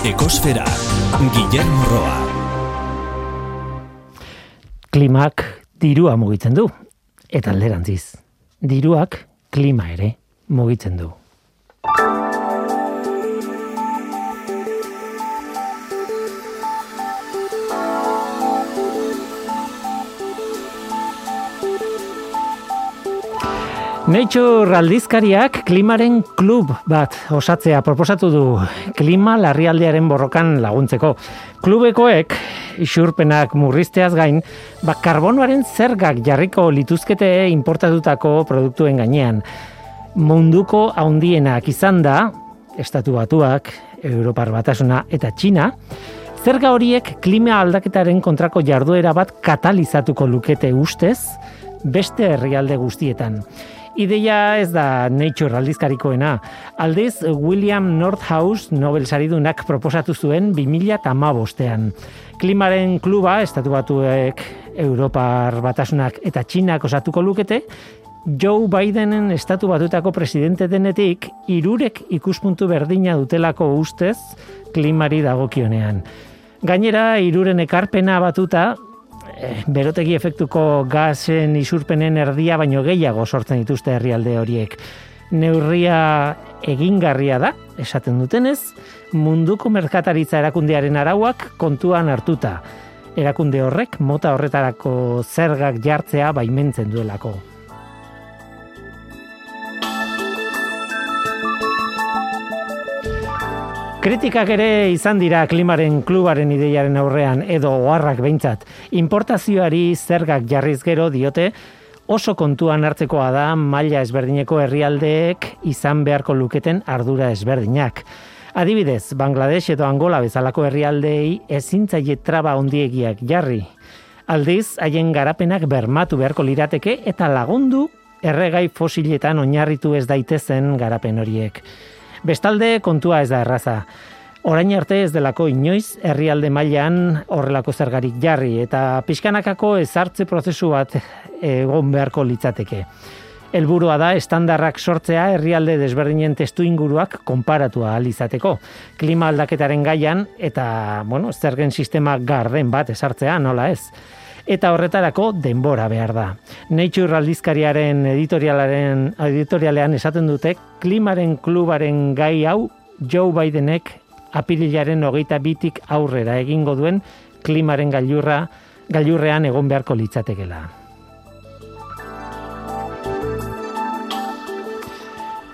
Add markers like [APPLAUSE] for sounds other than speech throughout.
Ekosfera, Guillermo Roa. Klimak dirua mugitzen du, eta alderantziz. Diruak klima ere mugitzen du. Nature aldizkariak klimaren klub bat osatzea proposatu du klima larrialdearen borrokan laguntzeko. Klubekoek isurpenak murrizteaz gain, ba karbonoaren zergak jarriko lituzkete importatutako produktuen gainean. Munduko haundienak izan da, estatu batuak, Europar batasuna eta Txina, zerga horiek klima aldaketaren kontrako jarduera bat katalizatuko lukete ustez, beste herrialde guztietan. Ideia ez da Nature aldizkarikoena. Aldiz, William Nordhaus Nobel saridunak proposatu zuen 2008an. Klimaren kluba, estatu batuek, Europar batasunak eta Txinak osatuko lukete, Joe Bidenen estatu batutako presidente denetik, irurek ikuspuntu berdina dutelako ustez klimari dagokionean. Gainera, iruren ekarpena batuta, berotegi efektuko gazen isurpenen erdia baino gehiago sortzen dituzte herrialde horiek. Neurria egingarria da, esaten dutenez, munduko merkataritza erakundearen arauak kontuan hartuta. Erakunde horrek mota horretarako zergak jartzea baimentzen duelako. Kritikak ere izan dira klimaren klubaren ideiaren aurrean edo oharrak behintzat. Importazioari zergak jarriz gero diote oso kontuan hartzekoa da maila ezberdineko herrialdeek izan beharko luketen ardura ezberdinak. Adibidez, Bangladesh edo Angola bezalako herrialdeei ezintzaile traba ondiegiak jarri. Aldiz, haien garapenak bermatu beharko lirateke eta lagundu erregai fosiletan oinarritu ez daitezen garapen horiek. Bestalde kontua ez da erraza. Orain arte ez delako inoiz herrialde mailan horrelako zergarik jarri eta pixkanakako ezartze prozesu bat egon beharko litzateke. Helburua da estandarrak sortzea herrialde desberdinen testu inguruak konparatua ahal izateko. Klima aldaketaren gaian eta, bueno, zergen sistema garden bat esartzea, nola ez eta horretarako denbora behar da. Nature aldizkariaren editorialaren editorialean esaten dute klimaren klubaren gai hau Joe Bidenek apirilaren hogeita bitik aurrera egingo duen klimaren gailurra gailurrean egon beharko litzatekela.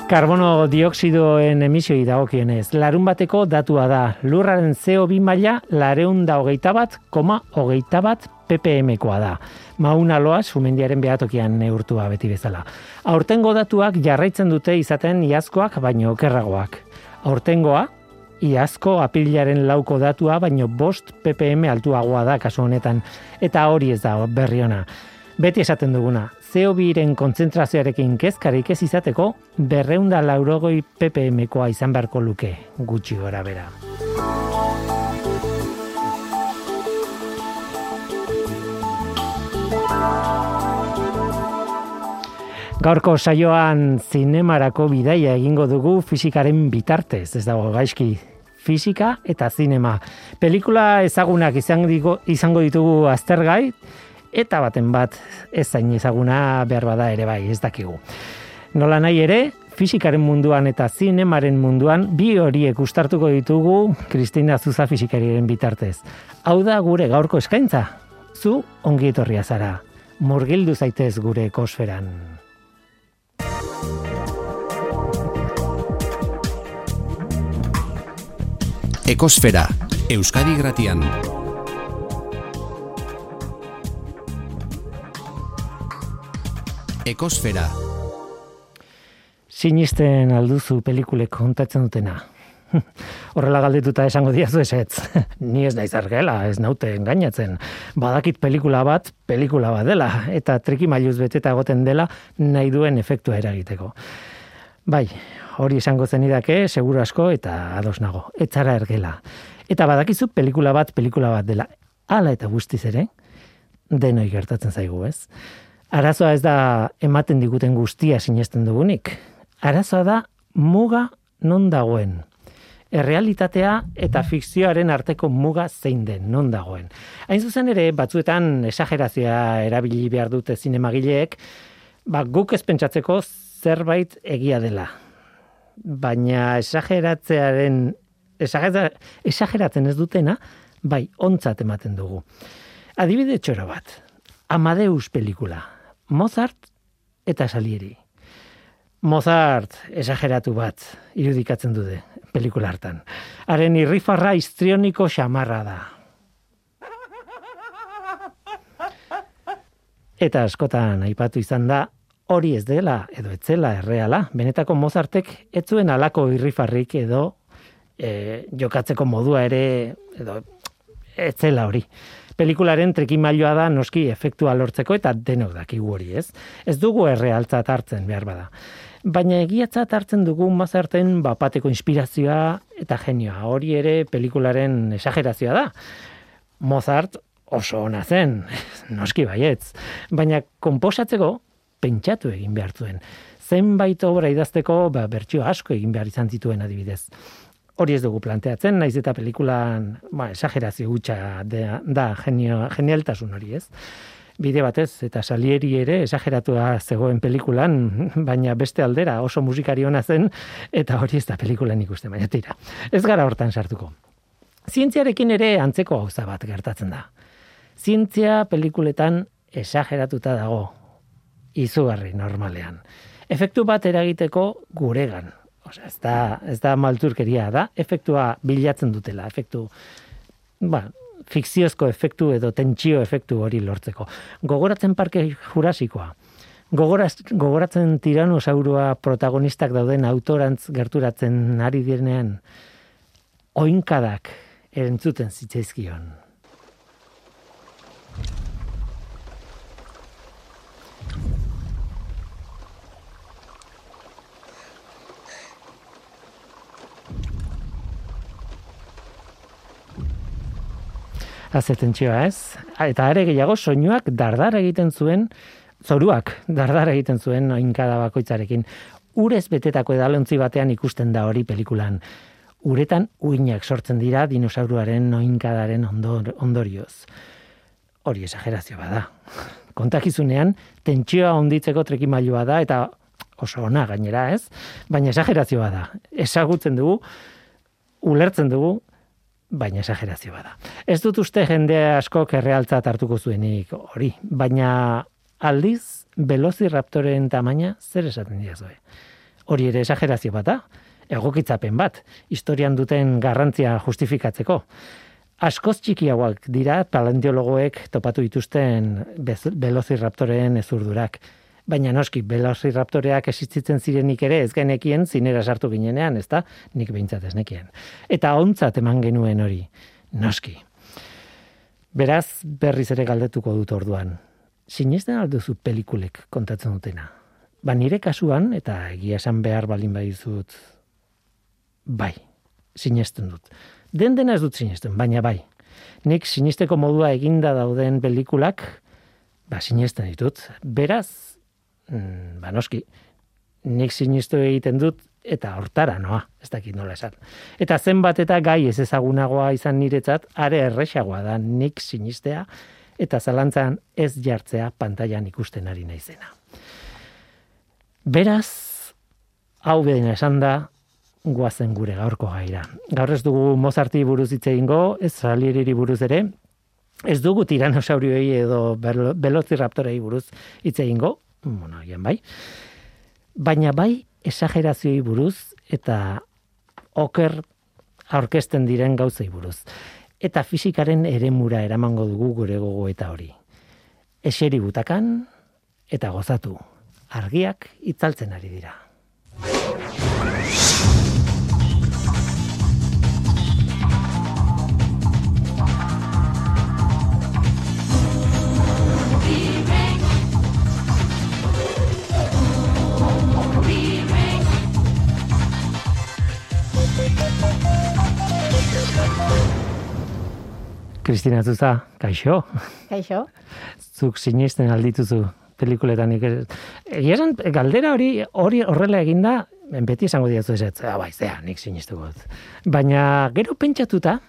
Karbono dioksidoen emisioi dagokienez, larun bateko datua da. Lurraren CO2 maila lareun da hogeita bat, koma hogeita bat ppm-koa da. Mauna loa sumendiaren behatokian neurtua beti bezala. Aurtengo datuak jarraitzen dute izaten iazkoak baino okerragoak. Aurtengoa, iazko apilaren lauko datua baino bost ppm altuagoa da kasu honetan. Eta hori ez da berri ona. Beti esaten duguna, CO2-ren kontzentrazioarekin kezkarik ez izateko, berreunda laurogoi ppm-koa izan beharko luke, gutxi gora bera. Gaurko saioan zinemarako bidaia egingo dugu fisikaren bitartez, ez dago gaizki fisika eta zinema. Pelikula ezagunak izango ditugu aztergai, eta baten bat ez zain ezaguna behar bada ere bai, ez dakigu. Nola nahi ere, fisikaren munduan eta zinemaren munduan bi horiek ustartuko ditugu Kristina Zuza fisikariren bitartez. Hau da gure gaurko eskaintza, zu ongi etorria zara, murgildu zaitez gure ekosferan. Ekosfera, Euskadi Gratian. Ekosfera. Sinisten alduzu pelikulek kontatzen dutena. [LAUGHS] Horrela galdetuta esango diazu ez. [LAUGHS] Ni ez naiz argela, ez naute engainatzen. Badakit pelikula bat, pelikula bat dela, eta trikimailuz beteta egoten dela nahi duen efektua eragiteko. Bai, hori esango zenidake, seguru asko, eta ados nago. Etzara ergela. Eta badakizu pelikula bat, pelikula bat dela. Hala eta guztiz ere, denoi gertatzen zaigu, ez? Arazoa ez da ematen diguten guztia sinesten dugunik. Arazoa da muga non dagoen. errealitatea eta fikzioaren arteko muga zein den, non dagoen. Hain zuzen ere, batzuetan esagerazioa erabili behar dute zinemagileek, ba, guk ez pentsatzeko zerbait egia dela. Baina esageratzearen, esageratzen ez dutena, bai, ontzat ematen dugu. Adibide txoro bat, Amadeus pelikula, Mozart eta Salieri. Mozart esageratu bat irudikatzen dute pelikula hartan. Haren irrifarra histrioniko xamarra da. Eta askotan aipatu izan da hori ez dela edo etzela erreala, benetako Mozartek ez zuen alako irrifarrik edo e, jokatzeko modua ere edo etzela hori. Pelikularen trikimailoa da noski efektua lortzeko eta denok dakigu hori, ez? Ez dugu errealtzat hartzen behar bada baina egiatzat hartzen dugu mazarten bapateko inspirazioa eta genioa. Hori ere pelikularen esagerazioa da. Mozart oso ona zen, [LAUGHS] noski baietz, baina konposatzeko pentsatu egin behar zuen. Zenbait obra idazteko ba, bertxio asko egin behar izan zituen adibidez. Hori ez dugu planteatzen, naiz eta pelikulan ba, esagerazio gutxa da genio, genialtasun hori ez bide batez, eta salieri ere esageratua zegoen pelikulan, [LAUGHS] baina beste aldera oso musikari ona zen, eta hori ez da pelikulan ikusten, baina tira. Ez gara hortan sartuko. Zientziarekin ere antzeko gauza bat gertatzen da. Zientzia pelikuletan esageratuta dago, izugarri normalean. Efektu bat eragiteko guregan. Osea, ez da, ez da malturkeria da, efektua bilatzen dutela, efektu, ba, fikziozko efektu edo tentsio efektu hori lortzeko. Gogoratzen parke jurasikoa. Gogoraz, gogoratzen tiranosaurua protagonistak dauden autorantz gerturatzen ari direnean oinkadak erentzuten zitzaizkion. Azetentsioa ez. Eta are gehiago soinuak dardar egiten zuen, zoruak dardar egiten zuen oinkada bakoitzarekin. Urez betetako edalontzi batean ikusten da hori pelikulan. Uretan uinak sortzen dira dinosauruaren oinkadaren ondorioz. Hori esagerazio bada. Kontakizunean, tentsioa onditzeko trekimailua da, eta oso ona gainera ez, baina esagerazioa da. Esagutzen dugu, ulertzen dugu, baina esagerazio bada. Ez dut uste jende asko errealtzat hartuko zuenik hori, baina aldiz velociraptoren tamaina zer esaten dira zoe. Hori ere esagerazio bada, egokitzapen bat, historian duten garrantzia justifikatzeko. Askoz txikiagoak dira paleontologoek topatu dituzten velociraptoren ezurdurak baina noski velociraptoreak existitzen zirenik ere ez genekien zinera sartu ginenean, ezta? Nik behintzat ez nekien. Eta ontzat eman genuen hori, noski. Beraz, berriz ere galdetuko dut orduan. Sinesten alduzu pelikulek kontatzen dutena. Ba nire kasuan, eta egia esan behar balin badizut, bai, sinesten dut. Den dena ez dut sinesten, baina bai. Nik sinisteko modua eginda dauden pelikulak, ba sinesten ditut. Beraz, mm, ba noski, nik sinistu egiten dut, eta hortara noa, ez dakit nola esan. Eta zenbat eta gai ez ezagunagoa izan niretzat, are erresagoa da nik sinistea, eta zalantzan ez jartzea pantailan ikusten ari naizena. Beraz, hau bedena esan da, guazen gure gaurko gaira. Gaur ez dugu Mozarti buruz hitz egingo, ez Salieriri buruz ere, ez dugu tiranosaurioi edo velociraptorei buruz hitz egingo, bueno, bai. Baina bai, esagerazioi buruz eta oker aurkezten diren gauzei buruz. Eta fisikaren eremura eramango dugu gure gogo eta hori. Eseri butakan eta gozatu. Argiak itzaltzen ari dira. Kristina Zuza, kaixo? Kaixo? Zuk sinisten aldituzu pelikuletan. nik ez- Egia esan, galdera hori hori horrela eginda, beti esango diazu ez, ah, bai, zea, nik sinistuko. Baina gero pentsatuta,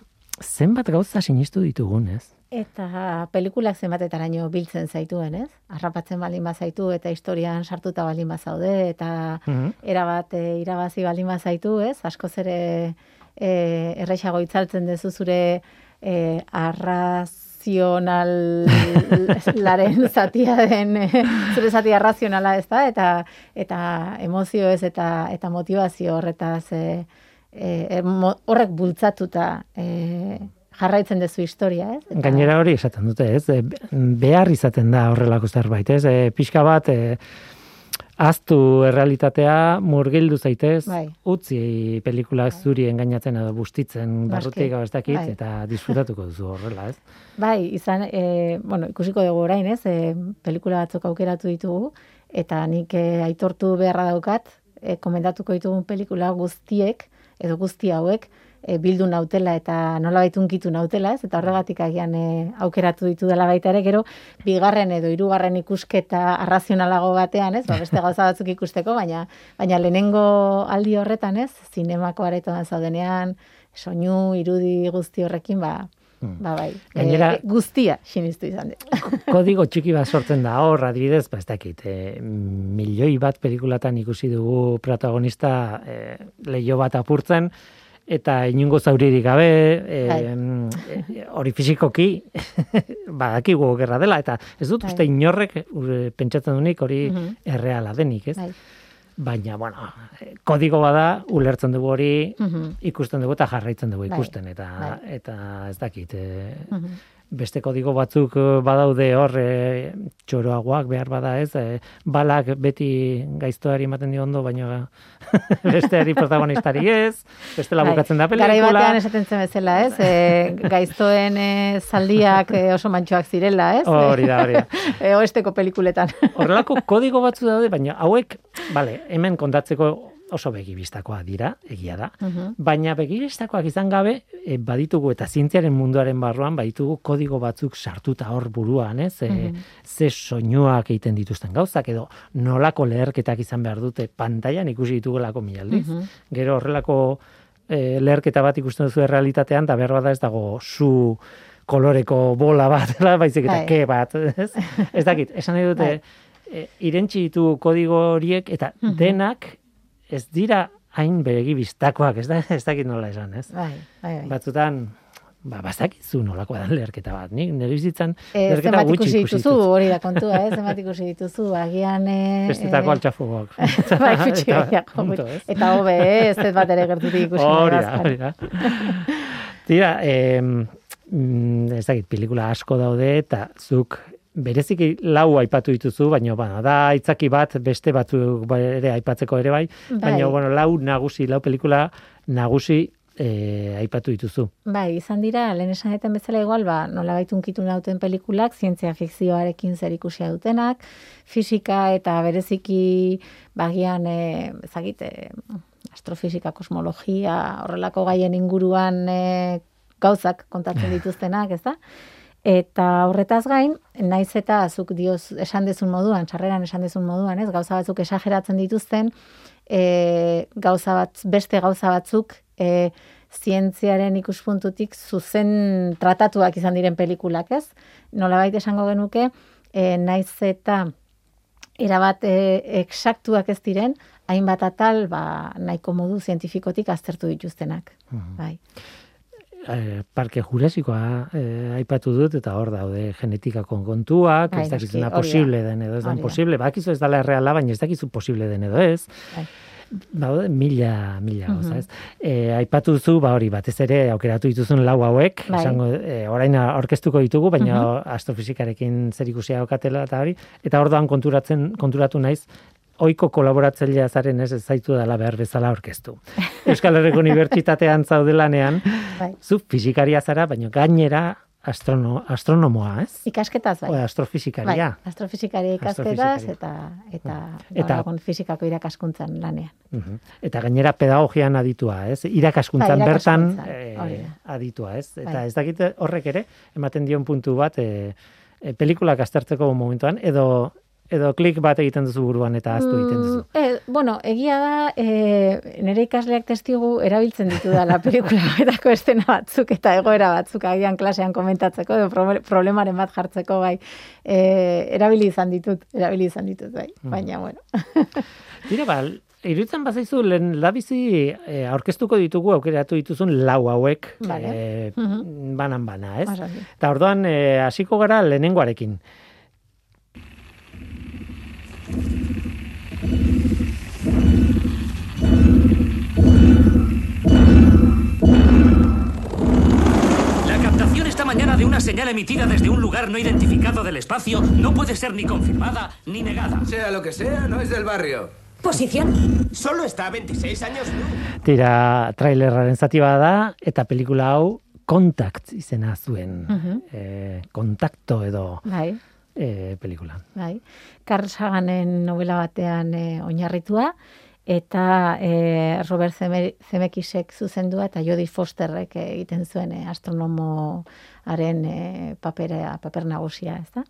zenbat gauza sinistu ditugun, ez? Eta pelikulak zenbatetaraino biltzen zaituen, ez? Arrapatzen balin bazaitu eta historian sartuta balin bazaude eta Mhm. erabat e, irabazi balin bazaitu, ez? Askoz ere e, errexago itzaltzen dezu zure e, arrazionalaren [LAUGHS] zatia den e, zure zati arrazionala, ez da? Eta, eta emozio ez eta, eta motivazio horretaz e, e, horrek bultzatuta e, jarraitzen dezu historia, ez? Eta- Gainera hori esaten dute, ez? Behar izaten da horrelako zerbait, ez? E, pixka bat, e, aztu errealitatea murgildu zaitez, Bai. utzi pelikulak zuri engainatzen edo bustitzen barrutik gau ez dakit, Bai. eta disfrutatuko duzu horrela, ez? [LAUGHS] Bai, izan, e, bueno, ikusiko dugu orain, ez, e, pelikula batzuk aukeratu ditugu, eta nik e, aitortu beharra daukat, e, komendatuko ditugun pelikula guztiek, edo guzti hauek, e, bildu nautela eta nola unkitu nautela, ez, eta horregatik agian e, aukeratu ditu dela baita ere, gero, bigarren edo hirugarren ikusketa arrazionalago batean, ez, ba, beste gauza batzuk ikusteko, baina, baina lehenengo aldi horretan, ez, zinemako aretoan zaudenean, soinu, irudi guzti horrekin, ba, Ba, bai. Gainera- e, guztia sinistu izan dut. Kodigo txiki bat sortzen da hor, adibidez, ba ez dakit, e, milioi bat pelikulatan ikusi dugu protagonista e, leio bat apurtzen, eta inungo zauririk gabe, e, hori fizikoki, [LAUGHS] badakigu gerra dela, eta ez dut Bai. uste inorrek pentsatzen dunik hori Mhm. erreala denik, ez? Bai. Baina, bueno, e, kodigo bada, ulertzen dugu hori, Mhm. ikusten dugu eta jarraitzen dugu Bai. ikusten, eta, eta ez dakit, e. beste kodigo batzuk eh, badaude hor e, txoroagoak behar bada ez, e, balak beti gaiztoari ematen dio ondo, baina [LAUGHS] besteari protagonistari ez, bestela Bai. bukatzen da Garai pelikula. batean esaten zen bezala, ez? E, gaiztoen e, zaldiak e, oso mantxoak zirela, ez? Hori da, hori da. [LAUGHS] E, oesteko pelikuletan. Horrelako kodigo batzu daude, baina hauek, bale, hemen kontatzeko oso begibistakoa dira, egia da. Mhm. Baina begibistakoak izan gabe, e, baditugu eta zientziaren munduaren barruan baditugu kodigo batzuk sartuta hor buruan, ez? E, Mhm. ze soinuak egiten dituzten gauzak edo nolako leherketak izan behar dute pantailan ikusi ditugulako mila aldiz. Mhm. Gero horrelako e, leherketa bat ikusten duzu errealitatean, eta behar bada ez dago su koloreko bola bat, [LAUGHS] baizik eta Bai. ke bat, ez? Ez dakit, esan nahi dute, Bai. e, irentzi ditu kodigo horiek, eta denak ez dira hain begi bistakoak, ez, da, ez dakit nola esan, ez? Bai, bai, bai. Batzutan, ba, bazakizu nolakoa da leherketa bat, nik nire bizitzan E, leherketa gutxi ikusi dituzu, ditut. hori da kontua, eh? zenbat ikusi dituzu, agian... E, [LAUGHS] Bestetako e, altxafugoak. [LAUGHS] bai, gutxi Eta- gehiago, ez? Eta hobe, eh? ez dut bat ere gertutik ikusi. Hori da, hori da. Tira, eh, ez dakit, pelikula asko daude eta zuk bereziki lau aipatu dituzu, baina ba, da aitzaki bat beste batzuk ba- ere aipatzeko ere bai, baina Bai. bueno, lau nagusi, lau pelikula nagusi eh, aipatu dituzu. Bai, izan dira, lehen esan eten bezala igual, ba, nola unkitu nauten pelikulak, zientzia fikzioarekin zer ikusia dutenak, fisika eta bereziki bagian, e, ezagit, e, astrofisika, kosmologia, horrelako gaien inguruan e, gauzak kontatzen [LAUGHS] dituztenak, ez da? Eta horretaz gain, naiz eta zuk dioz esan dezun moduan, sarreran esan dezun moduan, ez, gauza batzuk esageratzen dituzten, e, gauza bat, beste gauza batzuk e, zientziaren ikuspuntutik zuzen tratatuak izan diren pelikulak, ez? Nolabait esango genuke, e, naiz eta erabat e, eksaktuak ez diren, hainbat atal ba, nahiko modu zientifikotik aztertu dituztenak. Bai. Eh, parke jurasikoa eh, aipatu dut eta hor daude genetikako kontuak, Bai, ez noski, dakizuna hori da. posible den edo ez da. posible, bakizu ez dala erreala, baina ez dakizu posible den edo ez. Bai. Daude mila, mila Mhm. gauza, ez? E, aipatu duzu, ba hori, batez ere aukeratu dituzun lau hauek, Bai. esango, e, orain aurkeztuko ditugu, baina astrofisikarekin zer ikusia daukatela eta hori, eta orduan konturatzen, konturatu naiz, oiko kolaboratzailea zaren ez zaitu dela behar bezala aurkeztu. Euskal Herriko Unibertsitatean zaudelanean, Bai. zu fizikaria zara, baina gainera astrono, astronomoa, ez? Ikasketaz bai. O Bai, astrofisikaria. astrofisikaria ikasketaz eta eta, Eta- egun fisikako irakaskuntzan lanean. Mhm. Eta gainera pedagogian aditua, ez? Irakaskuntzan Bai, bertan irakaskuntzan, eh, hori da. aditua, ez? Eta Bai. ez dakit horrek ere ematen dion puntu bat e, e, pelikulak aztertzeko momentuan edo edo klik bat egiten duzu buruan eta aztu egiten duzu. Eh, bueno, egia da, e, nire ikasleak testigu erabiltzen ditu da la [LAUGHS] pelikula betako estena batzuk eta egoera batzuk agian klasean komentatzeko, edo problemaren bat jartzeko bai, e, erabili izan ditut, erabili izan ditut bai, mm. baina bueno. [LAUGHS] Dira, ba, iruditzen bazaizu, lehen labizi e, aurkeztuko ditugu aukeratu dituzun lau hauek vale. e, banan bana, ez? Eta orduan, hasiko gara lehenengoarekin. Mañana de una señal emitida desde un lugar no identificado del espacio no puede ser ni confirmada ni negada. Sea lo que sea, no es del barrio. Posición. Solo está a 26 años. Tira, trailerraren zati da, eta pelikula hau Contact izena zuen. Uh -huh. eh, kontakto edo... Bai e, pelikula. Bai. Carl Saganen novela batean e, oinarritua, eta e, Robert Zemekisek zuzendua eta Jodie Fosterrek egiten zuen e, astronomoaren e, papera, paper nagusia, ez da?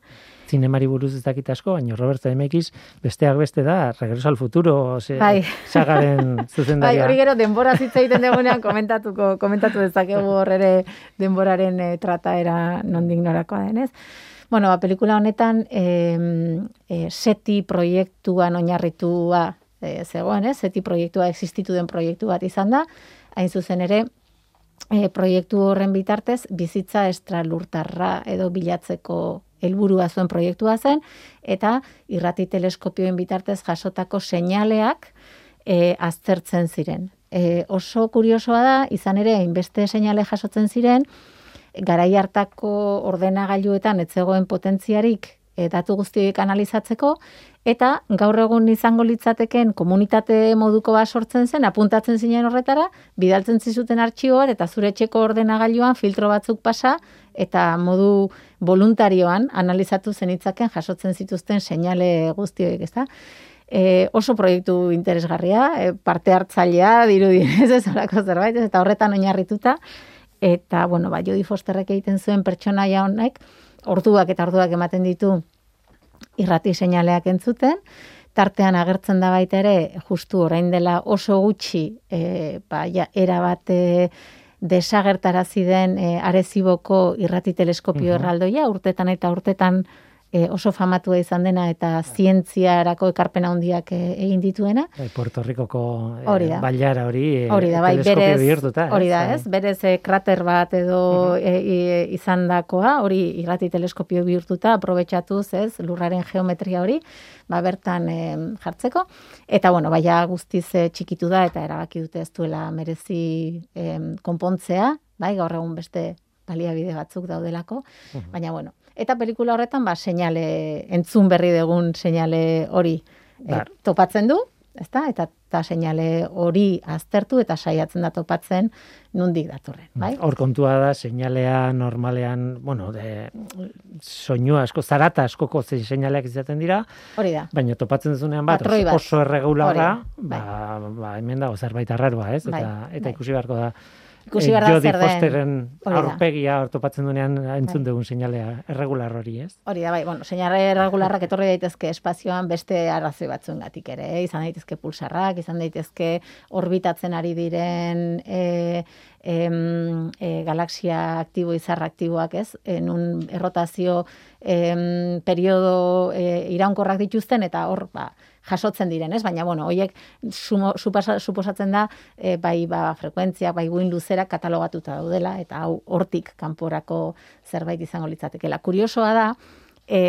Zinemari buruz ez dakit asko, baina Robert Zemeckis besteak beste da, regreso al futuro, ze, bai. sagaren [LAUGHS] zuzendaria. Bai, hori gero denbora zitza egiten degunean komentatuko, komentatu dezakegu hor ere denboraren e, trataera nondik norakoa denez. Bueno, ba, pelikula honetan e, e, seti proiektuan oinarritua e, zegoen, ez? Seti proiektua existitu den proiektu bat izan da, hain zuzen ere, e, proiektu horren bitartez, bizitza estralurtarra edo bilatzeko helburua zuen proiektua zen, eta irrati teleskopioen bitartez jasotako seinaleak e, aztertzen ziren. E, oso kuriosoa da, izan ere, inbeste seinale jasotzen ziren, garai hartako ordenagailuetan ez zegoen potentziarik e, datu guztioik analizatzeko eta gaur egun izango litzateken komunitate moduko bat sortzen zen apuntatzen zinen horretara bidaltzen zizuten artxiboa eta zure etxeko ordenagailuan filtro batzuk pasa eta modu voluntarioan analizatu zenitzaken jasotzen zituzten seinale guztioik, ezta? E, oso proiektu interesgarria, e, parte hartzailea dirudien [LAUGHS] ez ez zerbait, eta horretan oinarrituta, eta bueno, ba Jodie Fosterrek egiten zuen pertsonaia honek orduak eta orduak ematen ditu irrati seinaleak entzuten. Tartean agertzen da baita ere justu orain dela oso gutxi e, ba ja era bat e, desagertarazi den e, areziboko irrati teleskopio uh erraldoia urtetan eta urtetan e, oso famatua izan dena eta bai. zientziarako ekarpen handiak e, egin dituena. Bai, Puerto Ricoko e, bailara hori, e, hori da, bai, berez, hori da, ez? Berez e, krater bat edo uh izan dakoa, hori irrati teleskopio bihurtuta, aprobetsatuz, ez, lurraren geometria hori, ba, bertan jartzeko. Eta, bueno, baina guztiz txikitu da, eta erabaki dute ez duela merezi konpontzea, bai, gaur egun beste baliabide batzuk daudelako, baina, bueno, eta pelikula horretan ba seinale entzun berri dugun seinale hori e, topatzen du, ezta? Eta ta seinale hori aztertu eta saiatzen da topatzen nundik datorren, bai? Hor kontua da seinalea normalean, bueno, de soinu asko zarata askoko ze seinaleak izaten dira. Hori da. Baina topatzen duzunean bat, oso erregularra, ba, bai. ba hemen dago zerbait arraroa, ez? Bai, eta eta bai. ikusi beharko da ikusi behar da zer den. Fosteren aurpegia ortopatzen duenean entzun bai. dugun seinalea erregular hori, ez? Hori da, bai, bueno, seinale erregularrak etorri daitezke espazioan beste arrazoi gatik ere, eh? izan daitezke pulsarrak, izan daitezke orbitatzen ari diren e, em, e, galaxia aktibo izar aktiboak, ez? En un errotazio em, periodo e, iraunkorrak dituzten eta hor, ba, jasotzen diren, ez? Baina, bueno, hoiek suposatzen da, e, bai, ba, frekuentzia, bai, guin luzera katalogatuta daudela, eta hau hortik kanporako zerbait izango litzatekela. Kuriosoa da, e,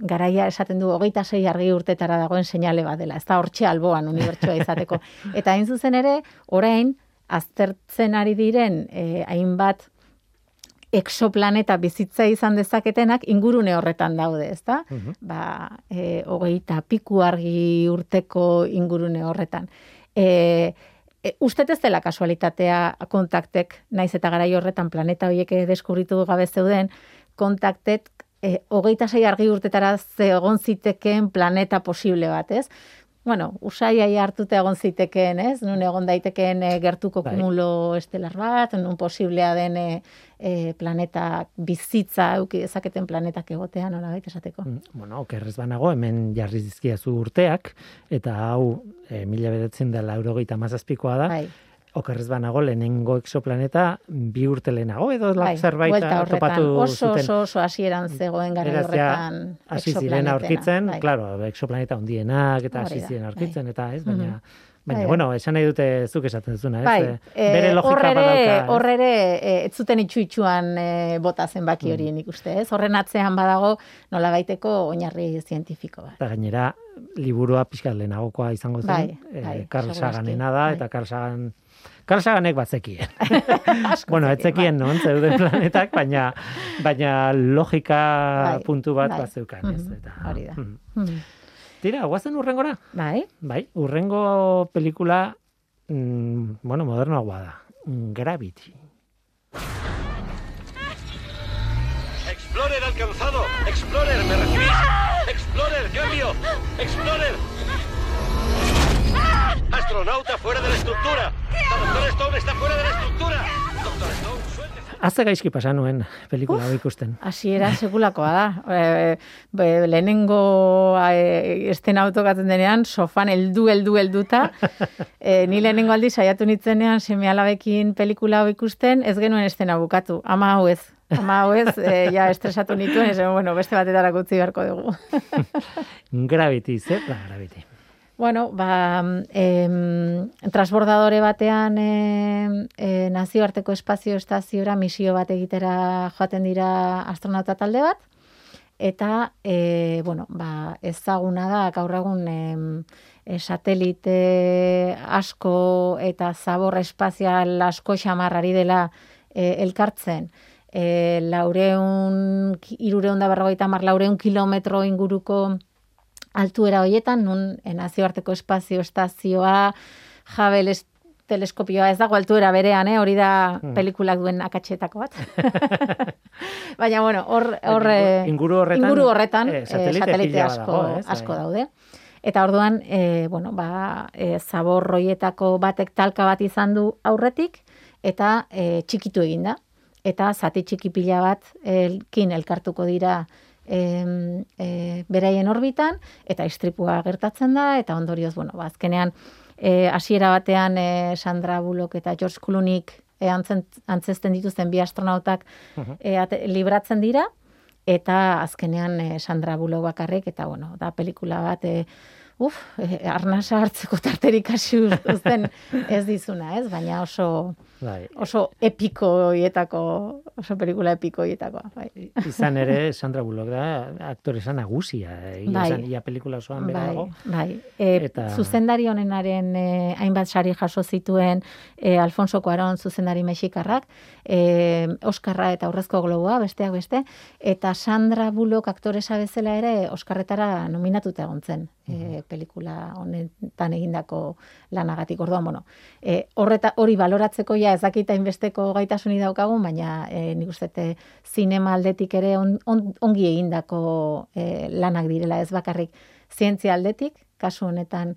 garaia esaten du, hogeita sei argi urtetara dagoen seinale bat dela, ez da hortxe alboan unibertsua izateko. [LAUGHS] Eta hain zuzen ere, orain, aztertzen ari diren, e, hainbat exoplaneta bizitza izan dezaketenak ingurune horretan daude, ezta? Uh Ba, e, hogeita piku argi urteko ingurune horretan. E, e, Ustet ez dela kasualitatea kontaktek, naiz eta garai horretan planeta horiek deskubritu gabe zeuden, kontaktek e, hogeita sei argi urtetara egon zitekeen planeta posible bat, ez? bueno, usaiai hartuta egon zitekeen, ez? Nun egon daitekeen e, gertuko Bai. kumulo estelar bat, nun posiblea den e, e, planeta bizitza euki dezaketen planetak egotea, nola baita esateko. Mm, Bueno, okerrez banago, hemen jarri dizkiazu urteak, eta hau, e, mila beretzen dela eurogeita mazazpikoa da, Bai, okerrez banago lehenengo exoplaneta bi urte lehenago, edo bai, zerbait topatu oso, zuten. oso, oso hasieran zegoen gara Beraz, ja, horretan hasi ziren exoplanetena, aurkitzen, bai. claro, exoplaneta hundienak eta hasi da, ziren bai. aurkitzen, eta ez, baina, Mhm. Baina, Bai, bueno, esan nahi dute zuk esaten duzuna, ez? Bai, eh, bere logika hor ere, badauka, ez? hor ere, eh, ez zuten itxu-itxuan eh, bota zenbaki Mm. hori nik uste, ez? Horren atzean badago nola baiteko oinarri zientifiko bat. Eta gainera, liburua pixka lehenagokoa izango zen, Bai, bai, Carl Saganena da, bai. eta Carl Sagan, Carl Saganek batzekien. [LAUGHS] [LAUGHS] Bueno, zekien, etzekien non zeuden planetak, baina, baina logika Bai, puntu bat bai. bazeukan, ez? Mhm, Eta, hori da. mhm. Mhm. Tira, guazen urrengora? Bai, Bai, urrengo pelikula, mm, bueno, modernoagoa da. Gravity. Explorer alcanzado. Explorer, ¿me recibís? Explorer, cambio. Explorer. Astronauta fuera de la estructura. Doctor Stone está fuera de la estructura. Doctor Stone. Azte gaizki pasa nuen pelikula hau ikusten. hasiera sekulakoa da. [LAUGHS] E, be, lehenengo e, estena autokatzen denean, sofan heldu, heldu, helduta. [LAUGHS] E, ni lehenengo aldi saiatu nitzenean seme alabekin pelikula hau ikusten, ez genuen estena bukatu. Ama hau ez. Ama hau ez, e, ja estresatu nituen, ez bueno, beste batetara utzi beharko dugu. [LAUGHS] Gravity, zer da Gravity? Bueno, ba, em, transbordadore batean em, e, nazioarteko espazio estaziora misio bat egitera joaten dira astronauta talde bat, eta, e, bueno, ba, ezaguna da, gaur egun em, e, satelite asko eta zabor espazial asko xamarrari dela e, elkartzen, e, laureun, irureun da berrogeita mar, laureun kilometro inguruko altuera hoietan, nun eh, nazioarteko espazio estazioa, es- teleskopioa ez dago altuera berean, eh? hori da Hmm. pelikulak duen akatxetako bat. [LAUGHS] Baina, bueno, hor, hor, Inguru- eh, inguru horretan, inguru horretan eh, eh, satelite satelite pila asko, badago, ez? asko Bai. daude. Eta orduan, e, bueno, ba, e, zabor roietako batek talka bat izan du aurretik, eta e, txikitu egin da. Eta zati txiki pila bat elkin elkartuko dira em, e, beraien orbitan, eta istripua gertatzen da, eta ondorioz, bueno, ba, azkenean, e, hasiera batean e, Sandra Bullock eta George Clooneyk e, antzen, antzesten dituzten bi astronautak e, ate- libratzen dira, eta azkenean e, Sandra Bullock bakarrik, eta bueno, da pelikula bat, e, uf, e, arnasa hartzeko tarterik hasi uzten ez dizuna, ez? Baina oso, Bai. oso epikoietako, oso pelikula epikoietakoa, bai. Izan ere, Sandra Bullock da, aktoresa nagusia. Egia Bai. esan, ia pelikula osoan Bai, bai. E, Eta- Zuzendari honenaren e, hainbat sari jaso zituen e, Alfonso Cuarón zuzendari mexikarrak, e, Oskarra eta Aurrezko Globoa, besteak beste, eta Sandra Bullock aktoresa bezala ere Oskarretara nominatuta egon zen e, pelikula honetan egindako lanagatik. Orduan, bueno, e, horreta, hori baloratzeko ja ez dakita inbesteko gaitasuni daukagun, baina e, nik uste zinema aldetik ere on, on, ongi egindako e, lanak direla ez bakarrik zientzia aldetik, kasu honetan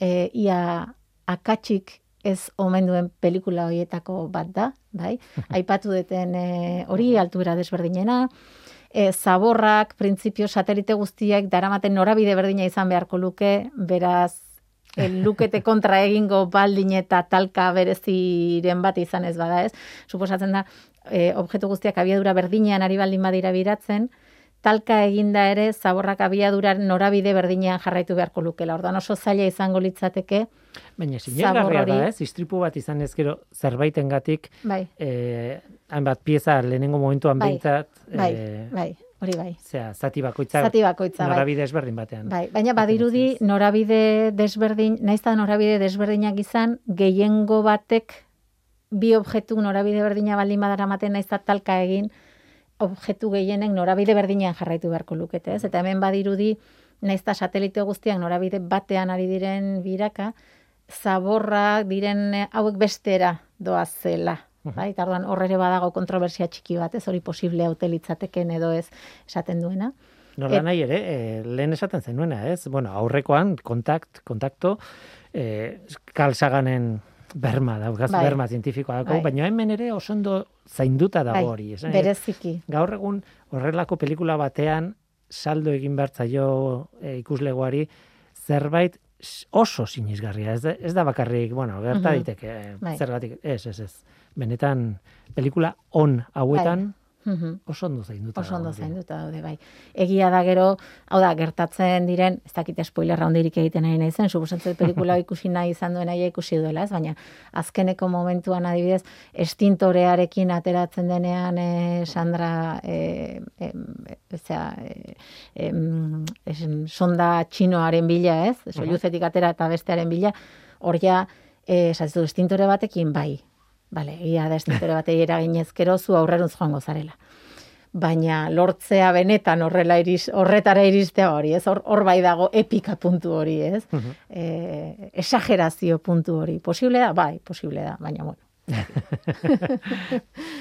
e, ia akatsik ez omen duen pelikula horietako bat da, bai? [LAUGHS] Aipatu deten e, hori altura desberdinena, e, zaborrak, printzipio satelite guztiak daramaten norabide berdina izan beharko luke, beraz e, lukete [LAUGHS] kontra egingo baldin eta talka bereziren bat izan ez bada ez. Suposatzen da, e, objektu guztiak abiadura berdinean ari baldin badira biratzen, talka eginda ere zaborrak abiadura norabide berdinean jarraitu beharko lukela. Ordan oso zaila izango litzateke, Baina sinegarria da, ez? Istripu bat izan ez gero zerbaitengatik bai, eh, hainbat pieza lehenengo momentuan Bai, behintzat bai, eh, bai, hori bai. zera, zati bakoitza Zati bakoitza, bai. norabide ezberdin batean. Bai, baina badirudi norabide desberdin, naiz eta norabide desberdinak izan, gehiengo batek bi objektu norabide berdina baldin badaramaten naiz eta talka egin, objektu gehienek norabide berdinean jarraitu beharko lukete, ez? Eta hemen badirudi, naiz eta satelite guztiak norabide batean ari diren biraka, zaborrak diren eh, hauek bestera doazela. Bai, eta orduan hor ere badago kontrobersia txiki bat, ez hori posible haute litzateken edo ez esaten duena. Nola nahi ere, e, lehen esaten zenuena, ez? Bueno, aurrekoan, kontakt, kontakto, e, kalsaganen berma daukaz, Bai. berma zientifikoa daukagu, Bai. baina hemen ere oso ondo zainduta dago Bai, hori. nahi dut, bereziki. Gaur egun horrelako pelikula batean saldo egin behar zaio e, ikuslegoari zerbait oso sinisgarria. Ez da, ez da bakarrik, bueno, gerta Mhm. diteke Bai. zergatik, ez, ez, ez. Benetan pelikula on hauetan Mhm. oso ondo zainduta. Oso ondo zainduta daude, bai. Egia da gero, hau da, gertatzen diren, ez dakit spoilerra handirik egiten nahi nahi zen, suposatzen pelikula ikusi nahi izan duen aia ikusi duela, ez? Baina azkeneko momentuan adibidez, estintorearekin ateratzen denean e, Sandra, e, e, ezea, e, em, esen, sonda txinoaren bila, ez? Soiluzetik atera eta bestearen bila, hor ja, e, esatzu, estintore batekin, bai. Bale, egia da estintore batei eraginez gero zu aurreruntz joango zarela baina lortzea benetan horrela iriz, horretara iristea hori, ez? Hor, hor bai dago epika puntu hori, ez? e, exagerazio puntu hori. Posible da? Bai, posible da, baina bueno. [LAUGHS]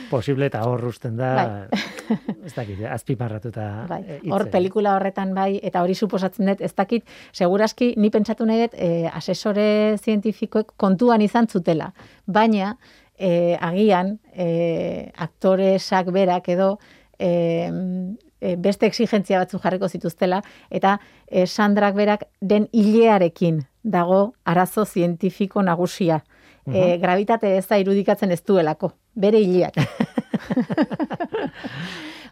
Posible eta hor usten da, [LAUGHS] ez dakit, azpimarratuta Bai. e, Hor pelikula horretan bai, eta hori suposatzen dut, ez dakit, seguraski ni pentsatu nahi dut, e, asesore zientifikoek kontuan izan zutela. Baina, e, agian, e, aktoresak berak edo, e, e, beste exigentzia batzu jarriko zituztela, eta e, Sandrak berak den hilearekin dago arazo zientifiko nagusia. E, gravitate ez da irudikatzen ez duelako, bere hileak. [LAUGHS]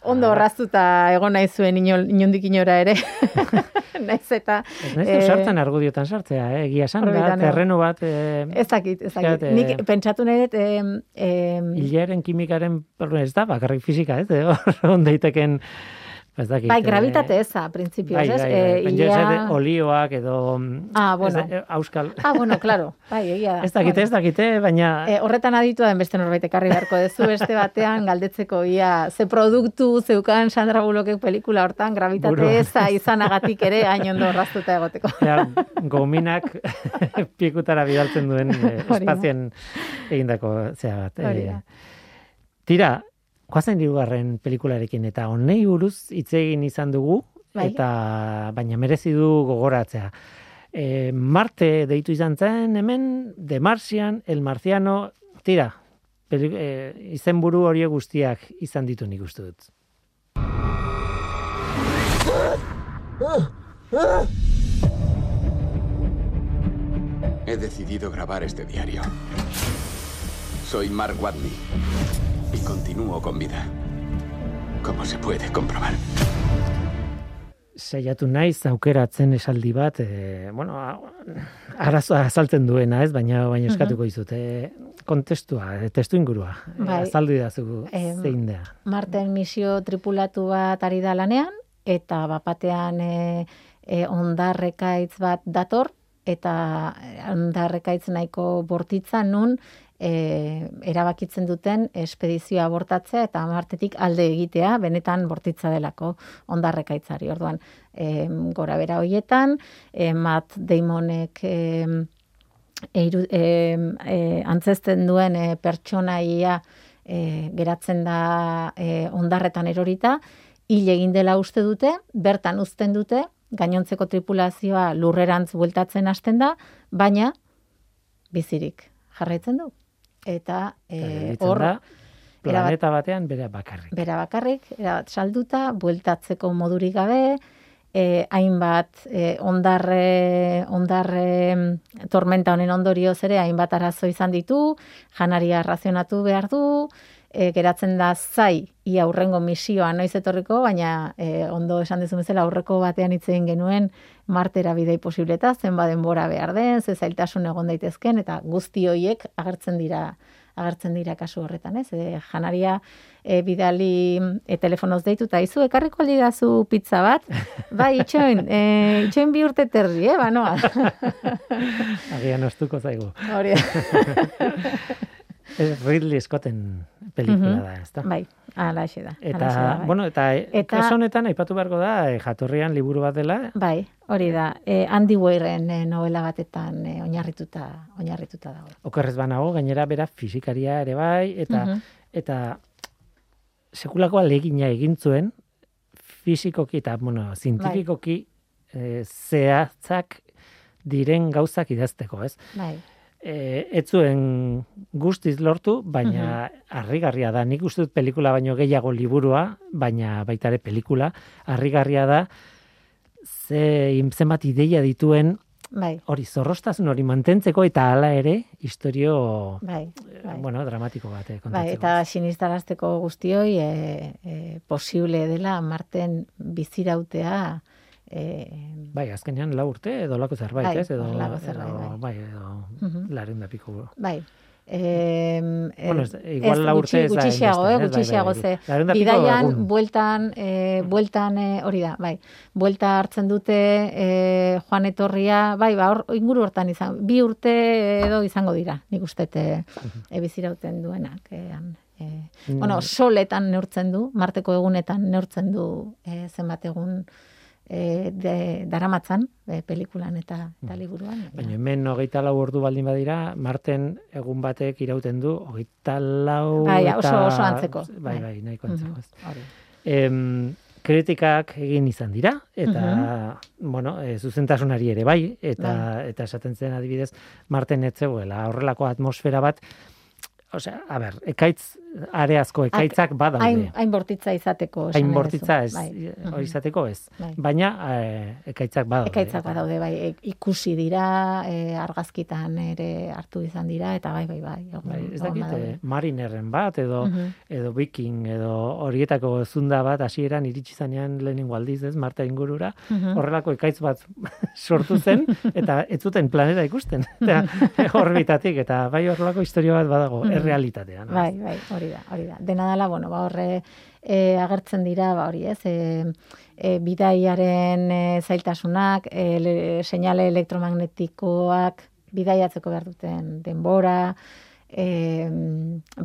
Ondo horraztuta egon nahi zuen inol, inondik inora ere. [LAUGHS] Naiz eta... Ez naiz eh, sartzen argudiotan sartzea, eh? egia esan, da, eh. terreno bat, eh, Ez dakit, ez dakit. Fíjate, Nik pentsatu nahi dut, em, em, hilaren kimikaren, ez da, bakarrik fisika, ez, [LAUGHS] hor on daiteken, ez dakit. bai, eh, gravitate eza, printzipioz, Bai, ez? bai, bai. Eh, ez ilea- dut olioak edo... mm, Ah, bueno. da, eh, Auskal. Ah, bueno, claro, bai, egia da. Ez dakite, ez dakite, baina... Eh, horretan aditua den beste norbait ekarri beharko dezu beste batean galdetzeko ia ze produktu zeukan Sandra Bullockek pelikula hortan gravitate eza izanagatik ere hain ondo egoteko. Ja, gominak [LAUGHS] pikutara bidaltzen duen eh, da. espazien egindako zea bat. Hori eh. da. tira, koazen hirugarren pelikularekin eta honei buruz hitz egin izan dugu, Bai. eta baina merezi du gogoratzea. E, Marte deitu izan zen hemen, The Martian, El Marciano, tira, peli, e, izenburu horiek guztiak izan ditu nik uste dut. He decidido grabar este diario. Soy Mark Watney y continúo con vida. Como se puede comprobar. saiatu naiz aukeratzen esaldi bat, e, bueno, a- arazoa azaltzen duena, ez, baina baina eskatuko dizut, e, kontestua, e, testu ingurua, Bai. azaldu idazu Em, zein da. Marten misio tripulatu bat ari da lanean, eta bapatean e, e, ondarrekaitz bat dator, eta ondarrekaitz nahiko bortitza nun e, erabakitzen duten espedizioa abortatzea eta martetik alde egitea, benetan bortitza delako ondarrekaitzari. Orduan, e, gora bera hoietan, e, Matt Damonek e, eiru, e, e, antzesten duen e, pertsonaia e, geratzen da e, ondarretan erorita, hil egin dela uste dute, bertan uzten dute, gainontzeko tripulazioa lurrerantz bueltatzen hasten da, baina bizirik jarraitzen du. Eta e, hor, planeta batean bere bakarrik. bera bakarrik, erabat salduta, bueltatzeko modurik gabe, e, hainbat e, ondarre, ondarre tormenta honen ondorioz ere hainbat arazo izan ditu, janaria razionatu behar du, e, geratzen da zai ia aurrengo misioa noiz etorriko, baina e, ondo esan dezu bezala aurreko batean hitz egin genuen martera bidei posibleta, zenba denbora behar den, ze zailtasun egon daitezken, eta guzti hoiek agertzen dira agertzen dira kasu horretan, ez? E, janaria e, bidali e, telefonoz deitu eta izu ekarriko aldi dazu pizza bat, [LAUGHS] bai, itxoin, e, itxoin bi urte terdi, eh, banoa. [LAUGHS] Agian ostuko zaigu. Hori. [LAUGHS] [LAUGHS] Ez Ridley Scotten pelikula Mhm. da, ezta? Bai, alaxe da. Eta, alaxe da, bai. bueno, eta, Eta- kasu honetan aipatu beharko da, eh, jatorrian liburu bat dela, Bai, hori da. E, Andy Weirren e, novela batetan e, oinarrituta, oinarrituta dago. okerrez banago, gainera bera fisikaria ere bai, eta Mhm. eta sekulako alegina egin zuen fisikoki eta, bueno, zientifikoki e, zehatzak diren gauzak idazteko, ez? Bai. E, ez zuen guztiz lortu, baina harrigarria da. Nik uste dut pelikula baino gehiago liburua, baina baita ere pelikula, harrigarria da ze zenbat ideia dituen Bai. hori zorrostasun hori mantentzeko eta hala ere historio Bai. eh, bai. bueno, dramatiko bat eh, Bai, eta sinistarazteko guztioi e, e, posible dela Marten bizirautea e, Bai, azkenean lau urte edo lako zerbait, Bai, ez? Edo, zerbait, edo, bai. bai, edo Mhm. larun da piko. bai. E, Bueno, ez- igual lau urte ez da gutxiago, eh, ez? Bai, gutxiago, bai, ze bai. Bidaian, bueltan, e, bueltan, e, hori da, bai, buelta hartzen dute e, joan etorria, bai, ba, hor, inguru hortan izan, bi urte edo izango dira, nik uste e, e, bizirauten duenak. E, e. Bueno, soletan neurtzen du, marteko egunetan neurtzen du e, zenbat egun e, de, daramatzan, e, pelikulan eta, eta liburuan. Mm. Baina hemen hogeita lau ordu baldin badira, Marten egun batek irauten du, hogeita lau Bai, oso- oso antzeko. Bai, Bai. bai, nahiko antzeko. Ez. hori. Em, kritikak egin izan dira, eta, bueno, e, zuzentasunari ere bai, eta, eta esaten zen adibidez, Marten etzegoela, horrelako atmosfera bat, Osea, a ber, ekaitz, areazko ekaitzak badaude. Hain, hain bortitza izateko. hain bortitza ez. Bai. hori izateko ez. Bai. Baina eh, ekaitzak badaude. Ekaitzak badaude, bai, e- ikusi dira, e, argazkitan ere hartu izan dira, eta bai, bai, bai. egon- Bai, ez dakit, eh, marinerren bat, edo, Mhm. edo viking, edo horietako zunda bat hasieran iritsi zanean lehenengo aldiz, ez, Marta ingurura, Mhm. horrelako ekaitz bat [LAUGHS] sortu zen, eta ez zuten planeta ikusten, [LAUGHS] eta orbitatik, eta bai horrelako historia bat badago, Mhm. errealitatean. Bai, bai, hori da, hori da. Dena dela, bueno, ba horre e, agertzen dira, ba hori, ez? E, e, bidaiaren e, zailtasunak, e, le, seinale elektromagnetikoak bidaiatzeko behar duten denbora, e,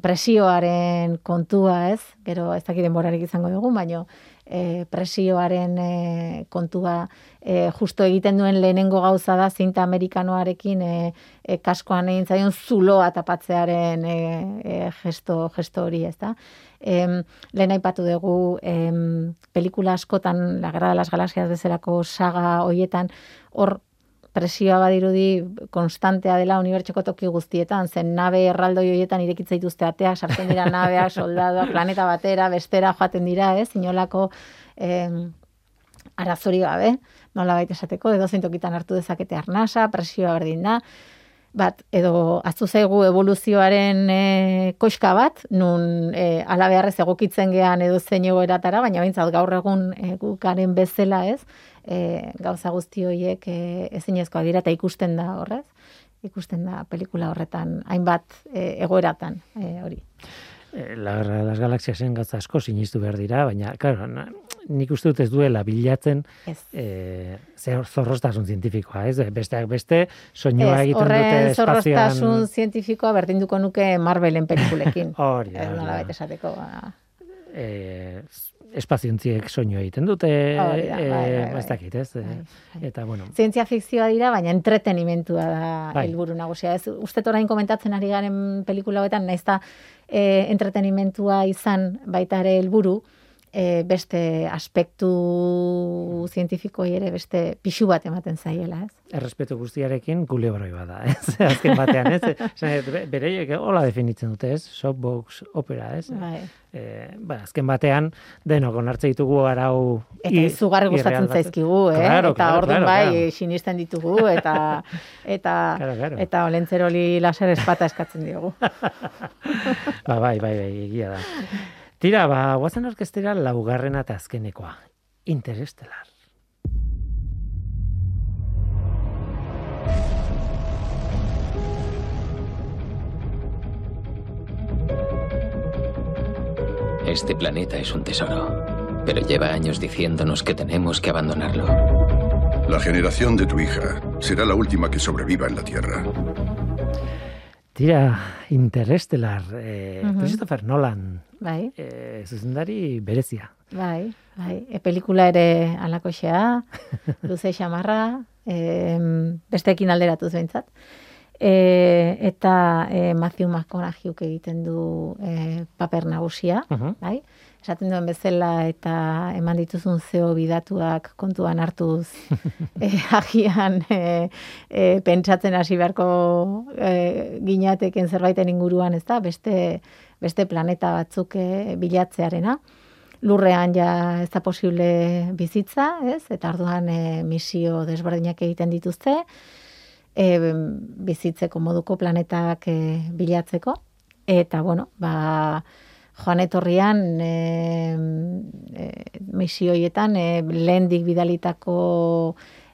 presioaren kontua, ez? Gero ez dakit denborarik izango dugu, baino e, presioaren e, kontua e, justo egiten duen lehenengo gauza da zinta amerikanoarekin e, e, kaskoan egin zaion zuloa tapatzearen e, e, gesto, gesto hori, ez da? Em, lehen aipatu dugu em, pelikula askotan, La Guerra de las Galaxias bezalako saga hoietan, hor presioa badirudi konstantea dela unibertsoko toki guztietan, zen nabe erraldoi hoietan irekitzen dituzte ateak, sartzen dira nabeak, [LAUGHS] soldadoak, planeta batera, bestera joaten dira, ez? Inolako em, arazori gabe, nola baita esateko, edo tokitan hartu dezakete arnasa, presioa berdin da, bat, edo aztu zaigu evoluzioaren e, koxka bat, nun e, ala beharrez egokitzen gean edo zein egoeratara, baina bintzat gaur egun e, gukaren bezala ez, e, gauza guzti horiek e, ezinezkoa dira eta ikusten da horrez, ikusten da pelikula horretan, hainbat e, egoeratan e, hori. Eh, La Guerra de las Galaxiasen gauza asko sinistu behar dira, baina, claro, nik uste dut ez duela bilatzen Ez. eh, zer zorrostasun zientifikoa, ez? Besteak beste, soinua Ez, egiten dute espazioan... zorroztasun zientifikoa berdinduko nuke Marvelen pelikulekin. [LAUGHS] Hori hori nola baita esateko. ba. eh, espaziontziek soinua egiten dute, Hori da, bai, bai, eh, bai. ez dakit, ez? Eh, Bai, bai. Eta, bueno, Zientzia fikzioa dira, baina entretenimentua da Bai. helburu nagusia. Ez uste orain komentatzen ari garen pelikula hoetan naiz da e, entretenimentua izan baita ere helburu, e, beste aspektu zientifikoi ere beste pixu bat ematen zaiela, ez? errespetu guztiarekin kulebroi bada, ez? [LAUGHS] Azken batean, ez? Bereiek hola definitzen dute, ez? Soapbox opera, ez? Bai. Eh, ba, azken batean denok onartze ditugu arau Eta izugarri gustatzen zaizkigu, eh? Claro, eta claro, orduan claro, bai, sinisten ditugu, eta [LAUGHS] eta eta olentzeroli laser espata eskatzen diogu. [LAUGHS] Ba, bai, bai, bai, egia da. Tira, ba, guazen orkestera laugarrena eta azkenekoa. Interestelar. Este planeta es un tesoro, pero lleva años diciéndonos que tenemos que abandonarlo. La generación de tu hija será la última que sobreviva en la Tierra. Tira, Interestelar, eh. Christopher Nolan, Bai, eh, zuzendari berezia. bai, bai. E, pelikula ere alakoxea, [LAUGHS] luze xamarra, em, besteekin alderatuz behintzat. E, eta e, Matthew McConaughey egiten du e, paper nagusia, Mhm. bai? Esaten duen bezala eta eman dituzun zeo bidatuak kontuan hartuz [LAUGHS] e, agian e, e, pentsatzen hasi beharko e, ginateken zerbaiten inguruan, ez da? Beste, beste planeta batzuk e, bilatzearena. Lurrean ja ez da posible bizitza, ez? Eta orduan e, misio desberdinak egiten dituzte, e, bizitzeko moduko planetak e, bilatzeko. Eta, bueno, ba, joan etorrian e, e, misioietan e, lehendik bidalitako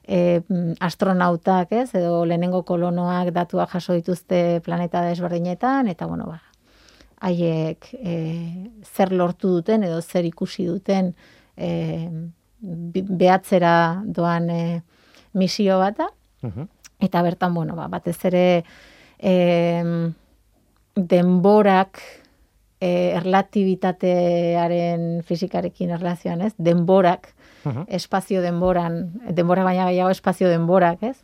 e, astronautak, ez, edo lehenengo kolonoak datuak jaso dituzte planeta desberdinetan, eta, bueno, ba, haiek e, zer lortu duten edo zer ikusi duten e, behatzera doan e, misio bat da. Mhm. Eta bertan, bueno, ba, batez ere em, denborak e, erlatibitatearen fizikarekin erlazioan, ez? Denborak, Mhm. espazio denboran, denbora baina gehiago espazio denborak, ez?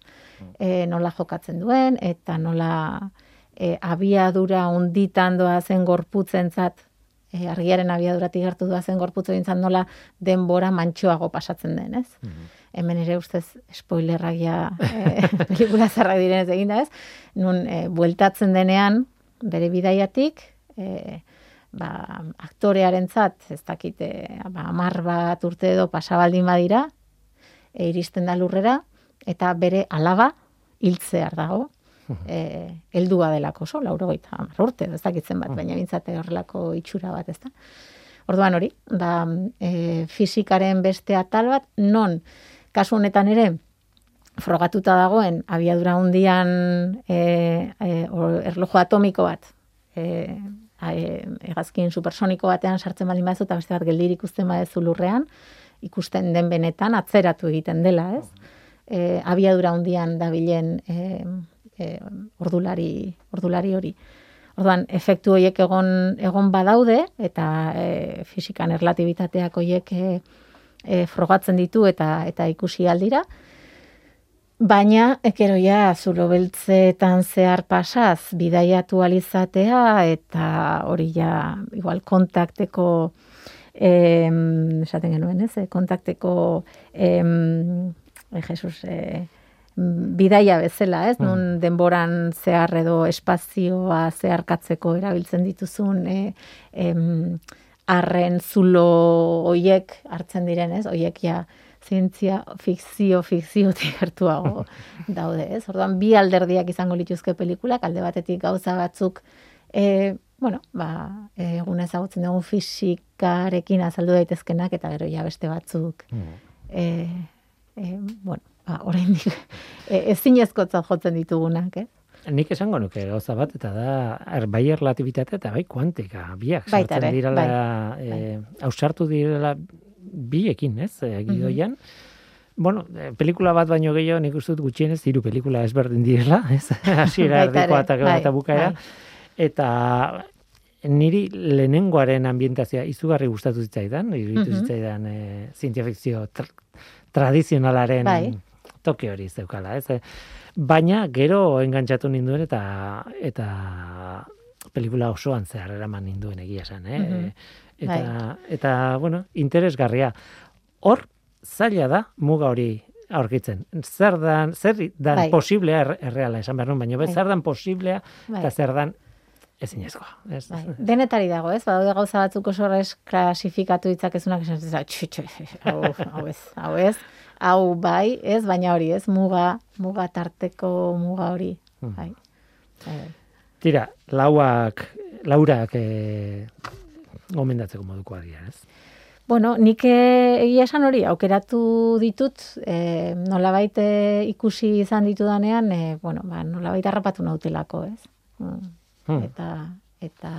E, nola jokatzen duen, eta nola e, abiadura unditan doa zen gorputzentzat, e, argiaren abiaduratik gertu doa zen gorputzentzat nola denbora mantxoago pasatzen den, ez? Hemen ere ustez spoilerrak ja e, [LAUGHS] pelikula zarrak direnez egin da, ez? Nun e, bueltatzen denean bere bidaiatik, e, ba, aktorearentzat, ez dakite, ba, amar bat urte edo pasabaldin badira, e, iristen da lurrera, eta bere alaba hiltzear dago, e, heldua delako oso, laurogeita hamar urte, ez dakitzen bat, baina bintzate horrelako itxura bat, ez da. Orduan hori, da, e, fizikaren beste atal bat, non, kasu honetan ere, frogatuta dagoen, abiadura hundian e, e, or- erloju atomiko bat, e, a- e, hegazkin supersoniko batean sartzen baldin badezu, eta beste bat geldirik ikusten badezu lurrean, ikusten den benetan atzeratu egiten dela, ez? E, abiadura hundian dabilen e, e, ordulari, ordulari hori. Orduan, efektu horiek egon, egon badaude, eta e, fizikan erlatibitateak horiek e, e, frogatzen ditu eta eta ikusi aldira, Baina, ekero ja, zulo beltzeetan zehar pasaz, bidaiatu alizatea, eta hori ja, igual, kontakteko, em, esaten genuen, ez? eh, Kontakteko, em, eh, Jesus, eh, bidaia bezala, ez? Nun denboran zehar edo espazioa zeharkatzeko erabiltzen dituzun e, em, arren zulo hoiek hartzen diren, ez? Hoiek ja zientzia fikzio fikziotik gertuago [LAUGHS] daude, ez? Orduan bi alderdiak izango lituzke pelikulak, alde batetik gauza batzuk e, bueno, ba, egun ezagutzen dugu fisikarekin azaldu daitezkenak eta gero ja beste batzuk e, e, bueno, ba, oraindik e, ezinezkotzat jotzen ditugunak, eh? Nik esango nuke gauza bat, eta da, er, bai erlatibitatea eta bai kuantika, biak Baita sartzen direla, bai, eh, ausartu direla biekin, ez, eh, gidoian. Bueno, eh, pelikula bat baino gehiago nik uste dut gutxienez hiru pelikula ezberdin direla, [LAUGHS] ez? Hasiera erdikoa ere, eta, bai, eta bukaera. bai. Eta niri lehenengoaren ambientazioa izugarri gustatu zitzaidan, iruditu Mhm. zitzaidan eh, zientzia fikzio tra tradizionalaren Bai. Toke hori zeukala, ez? Eh, Baina gero engantzatu ninduen eta eta pelikula osoan zehar eraman ninduen egia esan, eh? Mhm. Eta, eta, bueno, interesgarria. Hor, zaila da muga hori aurkitzen. Zer dan, zer dan Bai. posiblea er, erreala esan behar nuen, baina Bai. zer dan posiblea Bai. eta zer dan ezinezkoa. Ez? Bai, denetari dago, ez? Badaude gauza batzuk oso klasifikatu ditzakezunak esan hau ez, hau ez, hau bai, ez, baina hori, ez, muga, muga tarteko muga hori, bai. Bai, bai. Tira, lauak, laurak e, gomendatzeko modukoa dira, ez? Bueno, nik eh, egia esan hori, aukeratu ditut, e, nolabait eh, ikusi izan ditudanean, e, bueno, ba, nolabait harrapatu nautelako, ez? Mm. Hmm. Eta, eta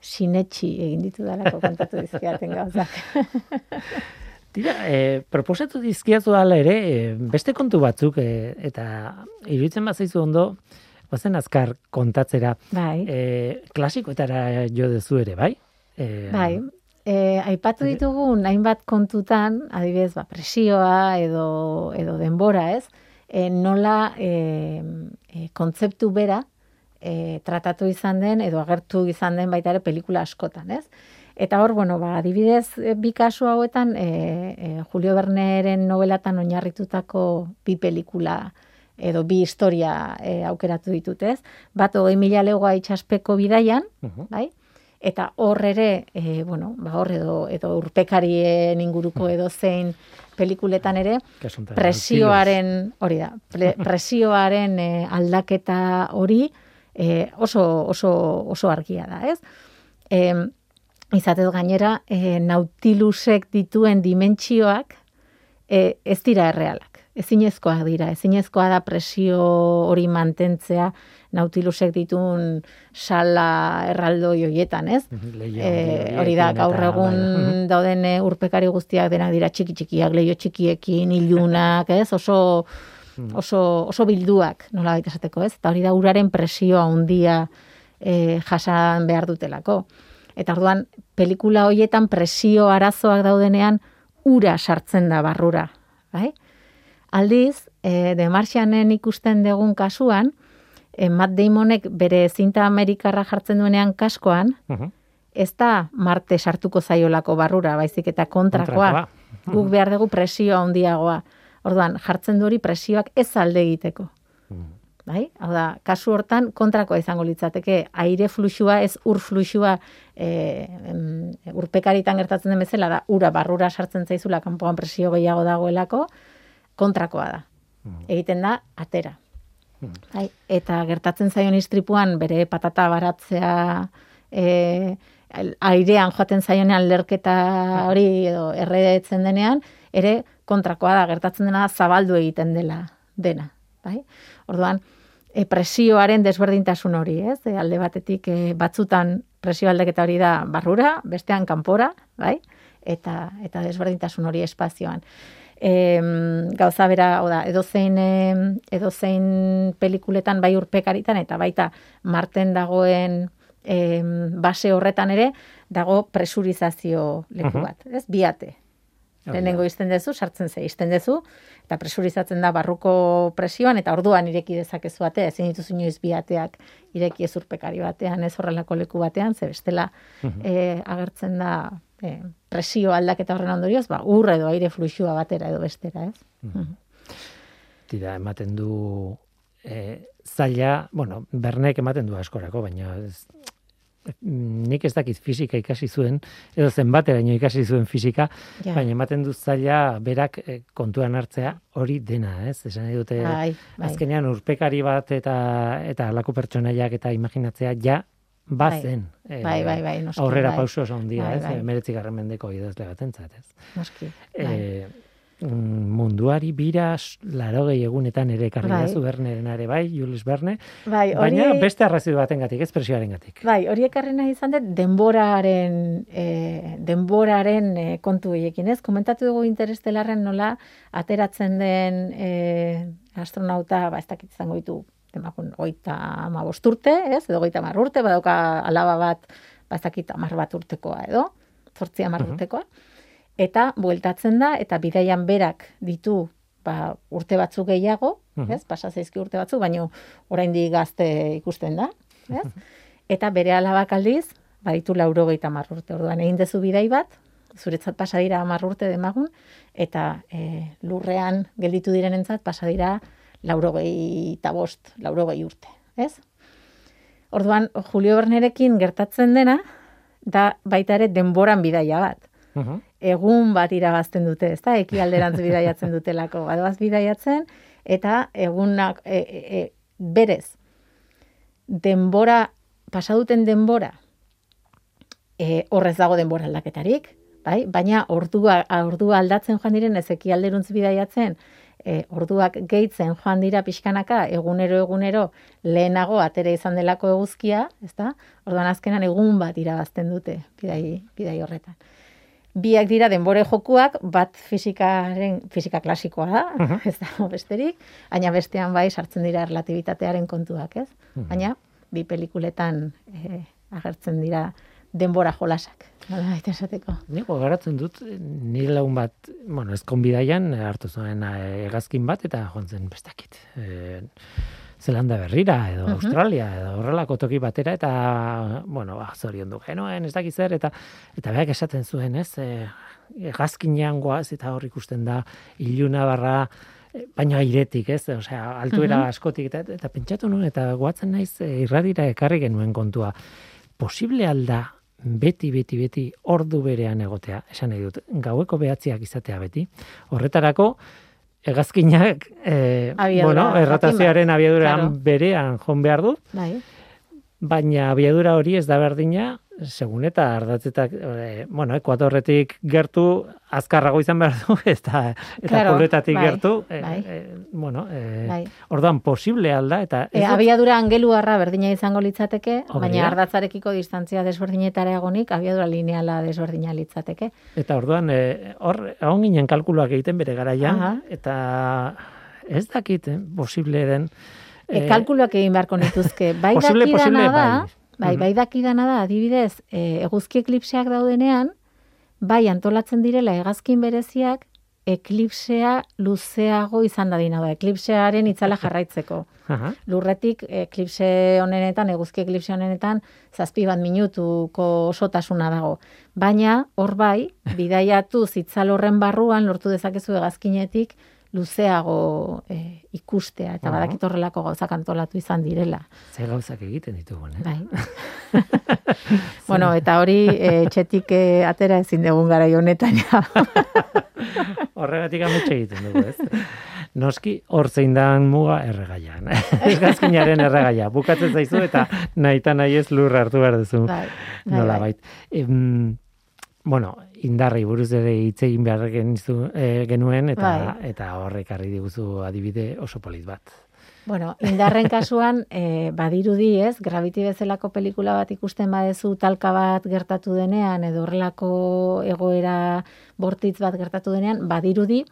sinetxi egin ditu dalako kontatu dizkiaten gauzak. [LAUGHS] Tira, e, proposatu dizkiazu ala ere, e, beste kontu batzuk, e, eta iruditzen bazaizu ondo, bazen azkar kontatzera, bai. e, klasikoetara jo dezu ere, bai? E, Bai, e, aipatu ditugun hainbat kontutan, adibidez, ba, presioa edo, edo denbora, ez? e, nola e, e, kontzeptu bera e, tratatu izan den edo agertu izan den baita ere pelikula askotan, ez? Eta hor, bueno, ba, adibidez, e, bi kasu hauetan, e, e, Julio Berneren novelatan oinarritutako bi pelikula edo bi historia e, aukeratu ditut, ez? Bat, hogei mila legoa itxaspeko bidaian, bai? Eta hor ere, e, bueno, ba, hor edo, edo urpekarien inguruko edo zein pelikuletan ere, Kasuntan, presioaren, hori da, pre- presioaren e, aldaketa hori e, oso, oso, oso argia da, ez? E, izatez gainera, e, nautilusek dituen dimentsioak e, ez dira errealak. Ezinezkoak dira, ezinezkoa da presio hori mantentzea nautilusek ditun sala erraldoi hoietan, ez? Leiho E, handi hori da, gaur egun bai, dauden e, urpekari guztiak denak dira txiki txikiak, leio txikiekin, ilunak, ez? Oso, oso, oso bilduak, nola baita esateko, ez? Eta hori da uraren presioa handia e, jasan behar dutelako. Eta orduan, pelikula hoietan presio arazoak daudenean, ura sartzen da barrura, bai? Aldiz, e, de Martianen ikusten dugun kasuan, e, Matt Damonek bere zinta Amerikarra jartzen duenean kaskoan, Mhm. ez da Marte sartuko zaiolako barrura, baizik eta kontrakoa. Kontrakoa. Guk behar dugu presioa handiagoa. Orduan, jartzen du hori presioak ez alde egiteko. Bai? Hau da, kasu hortan kontrakoa izango litzateke, aire fluxua ez ur fluxua e, em, urpekaritan gertatzen den bezala da, ura barrura sartzen zaizula kanpoan presio gehiago dagoelako, kontrakoa da. Egiten da, atera. Bai, eta gertatzen zaion istripuan bere patata baratzea e, airean joaten zaionean lerketa hori edo erredetzen denean, ere kontrakoa da, gertatzen dena zabaldu egiten dela dena. Bai? Orduan, e, presioaren desberdintasun hori, ez? E, alde batetik e, batzutan presio aldaketa hori da barrura, bestean kanpora, bai? Eta, eta desberdintasun hori espazioan e, gauza bera, oda, edozein, e, edozein pelikuletan bai urpekaritan eta baita marten dagoen e, base horretan ere dago presurizazio leku bat, ez? Biate. Lehenengo izten dezu, sartzen ze izten dezu, eta presurizatzen da barruko presioan, eta orduan ireki dezakezu atea, ezin dituzu inoiz biateak ireki ez urpekari batean, ez horrelako leku batean, ze bestela Mhm. e, agertzen da e, presio aldaketa horren ondorioz, ba, ur edo aire fluxua batera edo bestera, ez? Mhm. Tira, ematen du e, zaila, bueno, bernek ematen du askorako, baina ez, nik ez dakit fisika ikasi zuen, edo zenbateraino ikasi zuen fisika, Ja. baina ematen du zaila berak e, kontuan hartzea hori dena, ez? Esan nahi dute, Bai, bai. azkenean urpekari bat eta eta alako pertsonaiak eta imaginatzea ja bazen. e, Bai, bai, bai, noski, aurrera bai. pauso oso handia, Bai, ez? bai. Emeretzi garren mendeko idazle batentzat, ez? Noski. bai. E, munduari bira larogei egunetan ere ekarri Bai. dazu Berneren ere bai, Jules Verne, Bai, hori, baina beste arrazoi batengatik, ez presioarengatik. bai, hori ekarri nahi izan dut denboraren, e, denboraren e, kontu horiekin, ez? Komentatu dugu interestelarren nola ateratzen den e, astronauta, ba, ez dakit izango ditu, demakun, goita ama urte, ez? Edo goita amar urte, badauka alaba bat, ba, ez dakit amar bat urtekoa edo, zortzi amar Mhm. urtekoa. Eta bueltatzen da, eta bidaian berak ditu ba, urte batzuk gehiago, Mhm. ez? Pasa zaizki urte batzuk, baino oraindik gazte ikusten da, ez? Eta bere alabak aldiz, baditu laurogeita hamar urte. Orduan egin dezu bidai bat, zuretzat pasa dira hamar urte demagun, eta e, lurrean gelditu direnentzat pasa dira laurogeita bost, laurogei urte, ez? Orduan, Julio Bernerekin gertatzen dena, da baita ere denboran bidaia bat Mhm. Egun bat irabazten dute, ezta? Ekialderantz [LAUGHS] bidaiatzen dutelako. Badoaz bidaiatzen eta egunak e, e, e, berez denbora pasa duten denbora e, horrez dago denbora aldaketarik, bai? Baina ordua ordua aldatzen joan diren ez ekialderuntz bidaiatzen, e, orduak gehitzen joan dira pixkanaka egunero egunero lehenago atera izan delako eguzkia, ezta? Orduan azkenan egun bat irabazten dute bidai bidai horretan biak dira denbore jokuak, bat fisikaren, fisika klasikoa da, Mhm. [LAUGHS] ez dago besterik, baina bestean bai sartzen dira relativitatearen kontuak, ez? Mhm. Baina, bi pelikuletan eh, agertzen dira denbora jolasak. Nola baita esateko. Niko garatzen dut, nire lagun bat, bueno, ez konbidaian, hartu zuen eh, hegazkin bat, eta jontzen bestakit. E, Zelanda berrira, edo Mhm. Australia, edo horrelako toki batera, eta, bueno, ba, zorion du genuen, ez dakiz zer, eta, eta beak esaten zuen, ez, e, hegazkinean goaz, eta hor ikusten da, iluna barra, e, baina airetik, ez, osea, altuera Mhm. askotik, eta, eta pentsatu nuen, eta goatzen naiz, irradira ekarri genuen kontua. Posible alda beti, beti, beti ordu berean egotea, esan nahi dut, gaueko behatziak izatea beti. Horretarako, hegazkinak, e, Abiadura bueno, erratazioaren bat, abiaduran claro. berean jon behar du, Bai. baina abiadura hori ez da berdina, segun eta ardatzetak, e, bueno, ekuatorretik gertu, azkarrago izan behar du, [LAUGHS] eta, eta Claro, poletatik bai, gertu, e, bai. e, bueno, e, Bai. orduan posible alda, eta E, abiadura angeluarra berdina izango litzateke, Hori baina da. ardatzarekiko distantzia desberdinetara egonik, abiadura lineala desberdina litzateke. Eta orduan, e, hor, egon ginen kalkuluak egiten bere garaian, Aha. eta ez dakit, eh, posible den. E, kalkuluak egin beharko nituzke. Bai [LAUGHS] Posible, posible, da, bai. Bai, Mhm. bai dakidana da, adibidez, e, eguzki eklipseak daudenean, bai antolatzen direla hegazkin bereziak, eklipsea luzeago izan dadina da, eklipsearen itzala [LAUGHS] jarraitzeko. Aha. Lurretik eklipse honenetan, eguzki eklipse honenetan, zazpi bat minutuko osotasuna dago. Baina, hor bai, bidaiatu zitzal horren barruan, lortu dezakezu hegazkinetik, luzeago e, ikustea, eta badakit horrelako gauzak antolatu izan direla. Ze gauzak egiten ditugun, eh? Bai. [LAUGHS] bueno, eta hori e, etxetik e, atera ezin dugun gara honetan. [LAUGHS] Horregatik ametxe egiten dugu, ez? Noski, hor zein dan muga erregaian. [LAUGHS] Esgazkinaren erregaia. Bukatzen zaizu eta nahita nahi ez lur hartu behar duzu. Bai, bai, Nola bai. bait. Em, bueno, indarri buruz ere hitz egin behar genizu, eh, genuen eta Bai. eta horrek harri diguzu adibide oso polit bat. Bueno, indarren kasuan, [LAUGHS] e, badirudi ez, Gravity bezalako pelikula bat ikusten badezu talka bat gertatu denean, edo horrelako egoera bortitz bat gertatu denean, badirudi,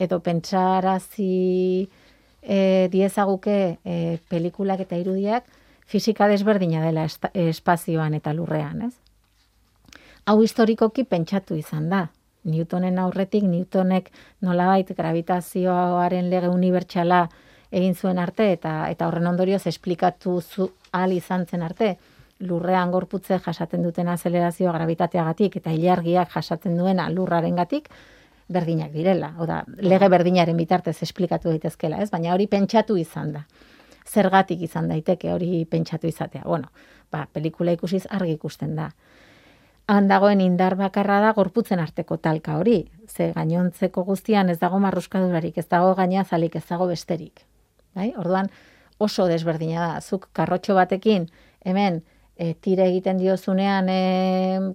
edo pentsarazi e, diezaguke e, pelikulak eta irudiak, fisika desberdina dela espazioan eta lurrean, ez? Hau historikoki pentsatu izan da. Newtonen aurretik, Newtonek nolabait gravitazioaren lege unibertsala egin zuen arte eta eta horren ondorioz esplikatu zu ahal izan zen arte lurrean gorputze jasaten duten azelerazioa gravitateagatik eta ilargiak jasaten duena lurrarengatik berdinak direla. Oda, lege berdinaren bitartez esplikatu daitezkela, ez? Baina hori pentsatu izan da. Zergatik izan daiteke hori pentsatu izatea. Bueno, ba, pelikula ikusiz argi ikusten da han dagoen indar bakarra da gorputzen arteko talka hori. Ze gainontzeko guztian ez dago marruskadurarik, ez dago gainazalik, ez dago besterik. Bai? Orduan oso desberdina da. Zuk karrotxo batekin hemen e, tire egiten diozunean e,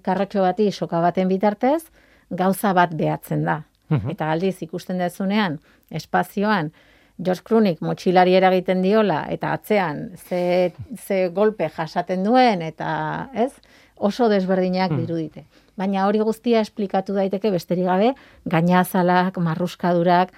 karrotxo bati soka baten bitartez, gauza bat behatzen da. Mhm. Eta aldiz ikusten dezunean, espazioan, George Clooney motxilari eragiten diola, eta atzean ze, ze golpe jasaten duen, eta ez, oso desberdinak Hmm. dirudite. Baina hori guztia esplikatu daiteke besterik gabe, gainazalak, marruskadurak,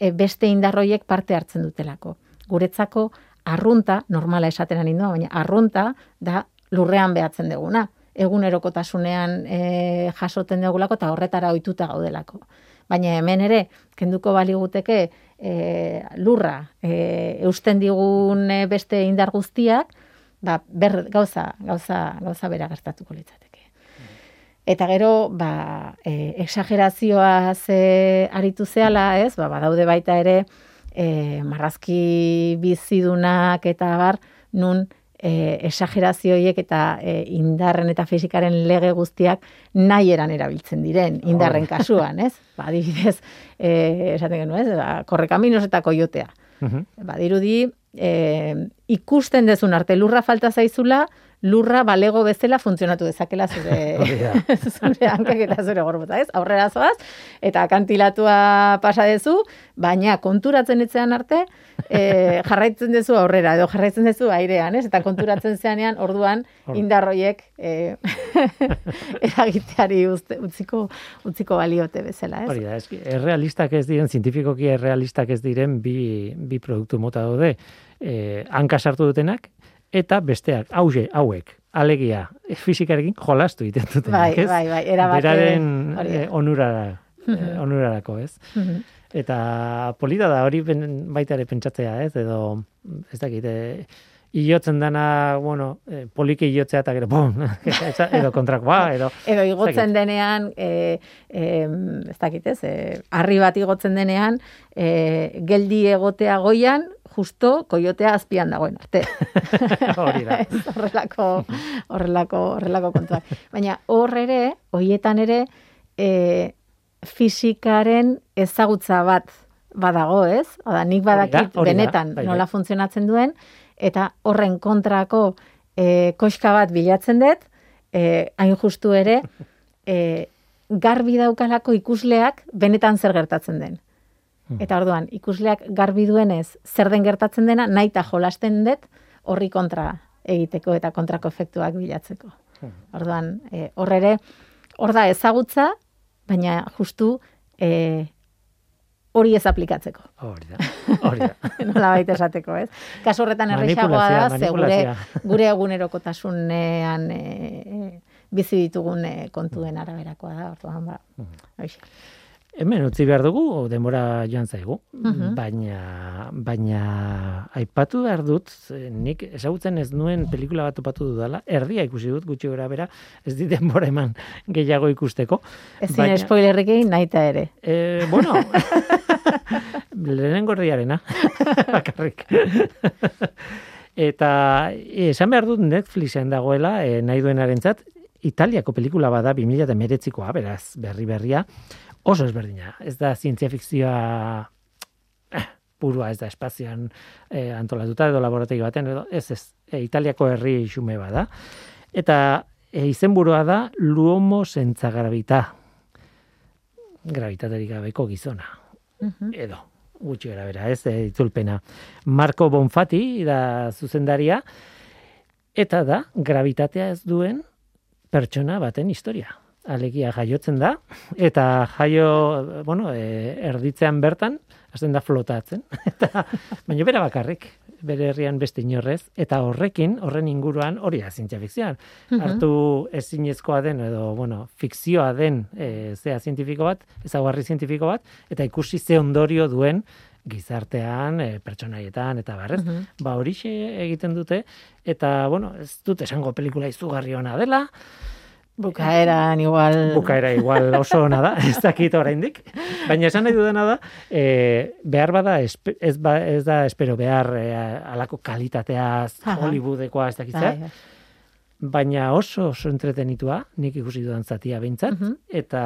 e, beste indarroiek parte hartzen dutelako. Guretzako arrunta, normala esaten ari baina arrunta da lurrean behatzen duguna. Egunerokotasunean e, jasoten dugulako eta horretara ohituta gaudelako. Baina hemen ere, kenduko baliguteke e, lurra e, eusten digun e, beste indar guztiak, ba, ber, gauza, gauza, gauza bera gertatuko litzateke. Eta gero, ba, e, exagerazioa ze aritu zehala, ez? Ba, badaude baita ere, e, marrazki bizidunak eta bar, nun e, exagerazioiek eta e, indarren eta fisikaren lege guztiak nahi eran erabiltzen diren, indarren kasuan, ez? Ba, adibidez, e, esaten genuen, ez? Ba, korrekaminos eta koiotea. Mhm. Badirudi, e, ikusten dezun arte lurra falta zaizula, lurra balego bezala funtzionatu dezakela zure, [LAUGHS] da. [LAUGHS] zure hankak eta zure gorputza, ez? Aurrera zoaz, eta kantilatua pasa dezu, baina konturatzen etzean arte, e, [LAUGHS] jarraitzen dezu aurrera, edo jarraitzen dezu airean, ez? Eta konturatzen zeanean, orduan, indarroiek e, eragiteari uzte, utziko, utziko baliote bezala, ez? Hori da, eski, errealistak ez diren, zientifikoki errealistak ez diren bi, bi produktu mota daude. E, hanka sartu dutenak, eta besteak, hauze, hauek, alegia, fizikarekin jolastu egiten duten. Bai, ez? bai, bai, Beraren eh, onurara, eh, onurarako, ez? Mhm. Eta polita da hori baita ere pentsatzea, ez? Edo, ez dakit, e, iotzen dana, bueno, e, poliki iotzea eta gero, bum, [LAUGHS] edo kontrakoa, edo... Edo ez igotzen denean, e, e, ez dakit ez, e, harri bat igotzen denean, e, geldi egotea goian, justo koiotea azpian dagoen arte. [LAUGHS] Hori da. Ez, horrelako, horrelako, horrelako kontuak. Baina hor ere, hoietan ere, e, fisikaren ezagutza bat badago, ez? Oda, nik badakit hori da, benetan bai, bai. nola funtzionatzen duen, eta horren kontrako e, koska bat bilatzen dut, e, hain justu ere, e, garbi daukalako ikusleak benetan zer gertatzen den. Eta orduan, ikusleak garbi duenez zer den gertatzen dena, nahi eta jolasten dut horri kontra egiteko eta kontrako efektuak bilatzeko. Orduan, e, hor ere, hor da ezagutza, baina justu e, hori ez aplikatzeko. Hori da, hori da. [LAUGHS] Nola baita esateko, ez? Kasu horretan errexagoa da, ze gure, gure egunerokotasunean e, e, bizi ditugun e, kontuen araberakoa da, orduan, ba, hoxe. Hemen utzi behar dugu, denbora joan zaigu, Mhm. baina, baina aipatu behar dut, nik ezagutzen ez nuen pelikula bat topatu dudala, erdia ikusi dut gutxi gora bera, ez dit denbora eman [LAUGHS] gehiago ikusteko. Ez zine spoilerrik egin nahi eta ere. Eh, bueno, [LAUGHS] lehenengo erdiarena, [LAUGHS] bakarrik. Eta eh, esan behar dut Netflixen dagoela, eh, nahi duenarentzat, Italiako pelikula bada 2019koa, beraz, berri berria, oso ezberdina. Ez da zientzia fikzioa eh, purua, ez da espazioan eh, antolatuta edo laborategi baten, edo, ez ez, eh, Italiako herri xume bada. Eta eh, izenburua da Luomo senza gravità. Gravitaterik gabeko gizona edo gutxi gara bera, ez, e, itzulpena. Marco Bonfati da zuzendaria, eta da, gravitatea ez duen pertsona baten historia. Alegia jaiotzen da, eta jaio, bueno, e, erditzean bertan, hasten da flotatzen, [LAUGHS] eta, baina bera bakarrik, bere herrian beste inorrez, eta horrekin, horren inguruan, hori da zientzia fikzioan. Mhm. Hartu ezinezkoa den, edo, bueno, fikzioa den, e, zea zientifiko bat, ezaguarri zientifiko bat, eta ikusi ze ondorio duen gizartean, e, pertsonaietan, eta barrez. Ba, horixe egiten dute, eta, bueno, ez dut esango pelikula izugarri ona dela, Bukaeran igual... bukaera igual oso ona da, ez dakit oraindik. Baina esan nahi dudana da, e, behar bada, espe- ez, ba, ez da espero behar e, alako kalitateaz, Aha. Hollywoodekoa ez dakit zer, Bai, baina oso oso entretenitua, nik ikusi dudan zatia behintzat, Mhm. eta,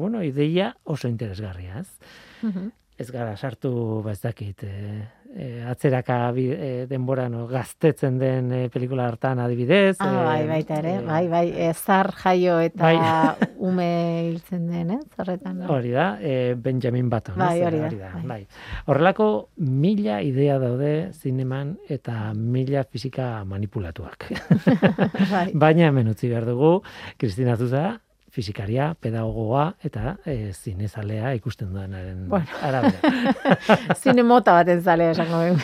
bueno, ideia oso interesgarria, ez? Mhm. Ez gara sartu, ba ez dakit, e, e, atzeraka bi, e, denbora no, gaztetzen den e, pelikula hartan adibidez. Ah, bai, e, baita ere, e, bai, bai, e, zar jaio eta Bai. [LAUGHS] ume hiltzen den, ez? Horretan. no? Hori da, e, Benjamin Button. Bai, ez? hori da, bai. bai. Horrelako mila idea daude zineman eta mila fisika manipulatuak. [LAUGHS] Bai. Baina hemen utzi behar dugu, Kristina Zuza, fisikaria, pedagogoa eta e, zinezalea ikusten duenaren Bueno. arabera. [LAUGHS] Zine mota baten zale esango ben.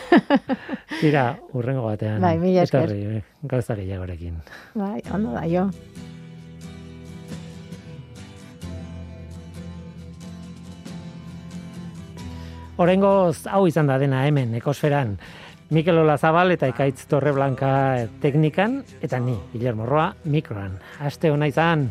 [LAUGHS] Tira, urrengo batean. Bai, mila esker. etorri, eh, Gauza gehiagorekin. bai, ondo da, jo. Horengoz hau izan da dena hemen, ekosferan. Mikel Olazabal eta Ekaitz Torreblanka teknikan, eta ni, Guillermo Roa, mikroan. Aste hona izan.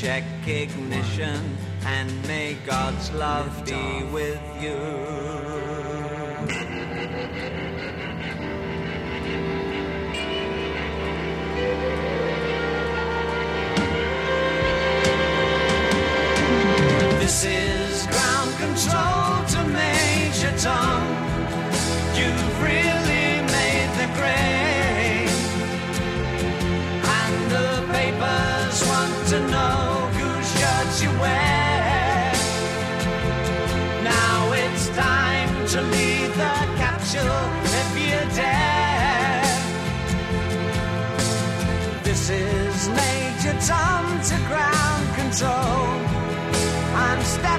check ignition, and may God's love be with you. This is ground control to Major Tom. You've really made the grade, and the papers want to know.